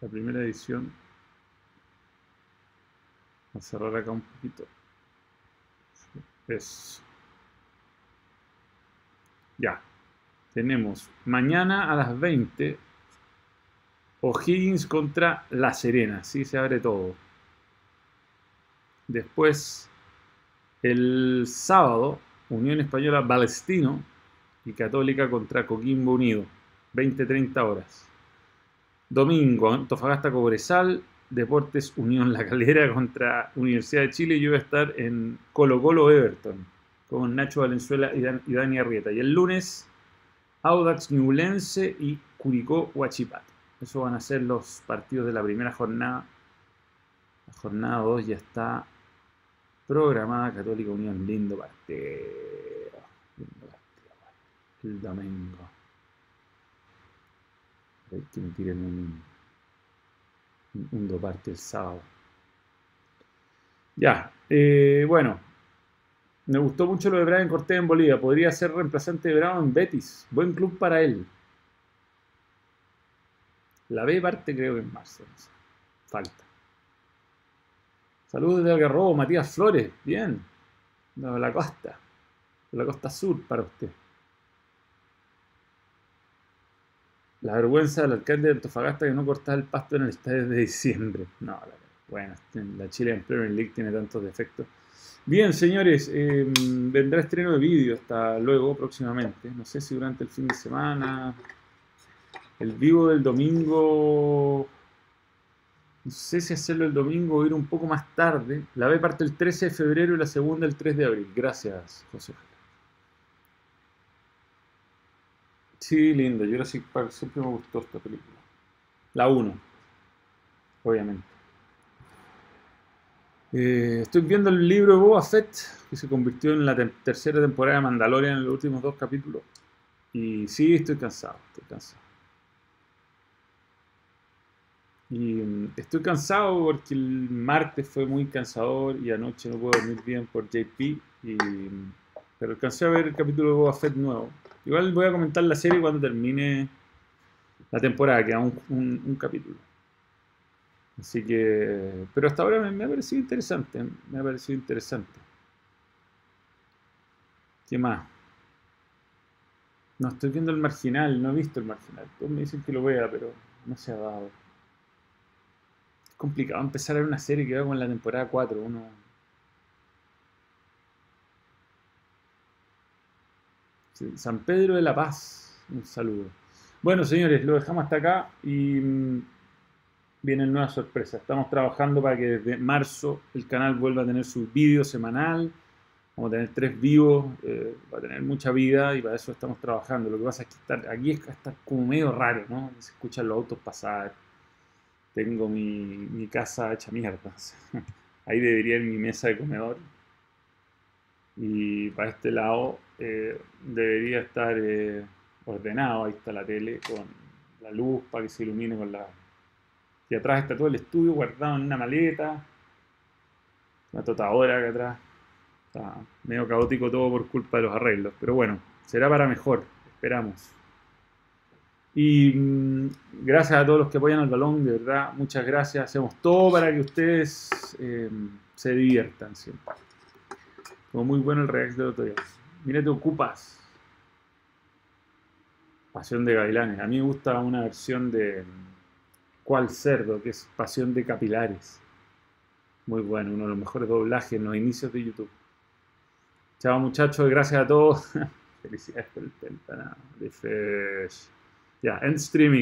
la primera edición Voy a cerrar acá un poquito. Eso. Ya. Tenemos mañana a las 20 O'Higgins contra La Serena. Sí, se abre todo. Después, el sábado, Unión Española Palestino y Católica contra Coquimbo Unido. 20-30 horas. Domingo, Antofagasta Cobresal, Deportes Unión La Calera contra Universidad de Chile. Yo voy a estar en Colo Colo Everton con Nacho Valenzuela y, Dani Arrieta. Y el lunes, Audax Ñublense y Curicó Huachipato. Esos van a ser los partidos de la primera jornada. La jornada 2 ya está programada. Católica Unión, lindo partido. Lindo partido. El domingo. Hay que me tiren un, un, un parte el sábado. Ya, eh, bueno, me gustó mucho lo de Brian Cortés en Bolivia. Podría ser reemplazante de Bravo en Betis. Buen club para él. La B parte creo que en marzo. Falta. Saludos de Algarrobo, Matías Flores. Bien. De la costa. La costa sur para usted. La vergüenza del alcalde de Antofagasta que no cortaba el pasto en el estadio de diciembre. No, bueno, la Chile en Premier League tiene tantos defectos. Bien, señores, em, vendrá estreno de vídeo hasta luego, próximamente. No sé si durante el fin de semana. El vivo del domingo. No sé si hacerlo el domingo o ir un poco más tarde. La B parte el 13 de febrero y la segunda el 3 de abril. Gracias, José. Sí, lindo. Jurassic Park siempre me gustó esta película. La 1, obviamente. Eh, estoy viendo el libro de Boba Fett, que se convirtió en la tercera temporada de Mandalorian en los últimos dos capítulos. Y sí, estoy cansado, estoy cansado. Mm, estoy cansado porque el martes fue muy cansador y anoche no puedo dormir bien por JP. Mm, pero alcancé a ver el capítulo de Boba Fett nuevo. Igual voy a comentar la serie cuando termine la temporada, queda un, un capítulo. Así que, pero hasta ahora me, ha parecido interesante, me ha parecido interesante. ¿Qué más? No estoy viendo el marginal, no he visto el marginal. Todos me dicen que lo vea, pero no se ha dado. Es complicado empezar a ver una serie que va con la temporada 4. Uno. San Pedro de la Paz. Un saludo. Bueno, señores, lo dejamos hasta acá y mm, vienen nuevas sorpresas. Estamos trabajando para que desde marzo el canal vuelva a tener su vídeo semanal. Vamos a tener tres vivos, eh, va a tener mucha vida y para eso estamos trabajando. Lo que pasa es que estar, aquí está como medio raro, ¿no? Se escuchan los autos pasar. Tengo mi, casa hecha mierda. Ahí debería ir mi mesa de comedor. Y para este lado eh, debería estar eh, ordenado. Ahí está la tele con la luz para que se ilumine con la... Y atrás está todo el estudio guardado en una maleta. Una totadora acá atrás medio caótico todo por culpa de los arreglos. Pero bueno, será para mejor, esperamos. Y mm, gracias a todos los que apoyan al balón, de verdad, muchas gracias. Hacemos todo para que ustedes eh, se diviertan siempre. Fue muy bueno el react de otro día. Mira, te ocupas. Pasión de Gavilanes. A mí me gusta una versión de Cual Cerdo, que es Pasión de Capilares. Muy bueno, uno de los mejores doblajes en los inicios de YouTube. Chao muchachos, gracias a todos. Felicidades por el Fresh. Ya, end streaming.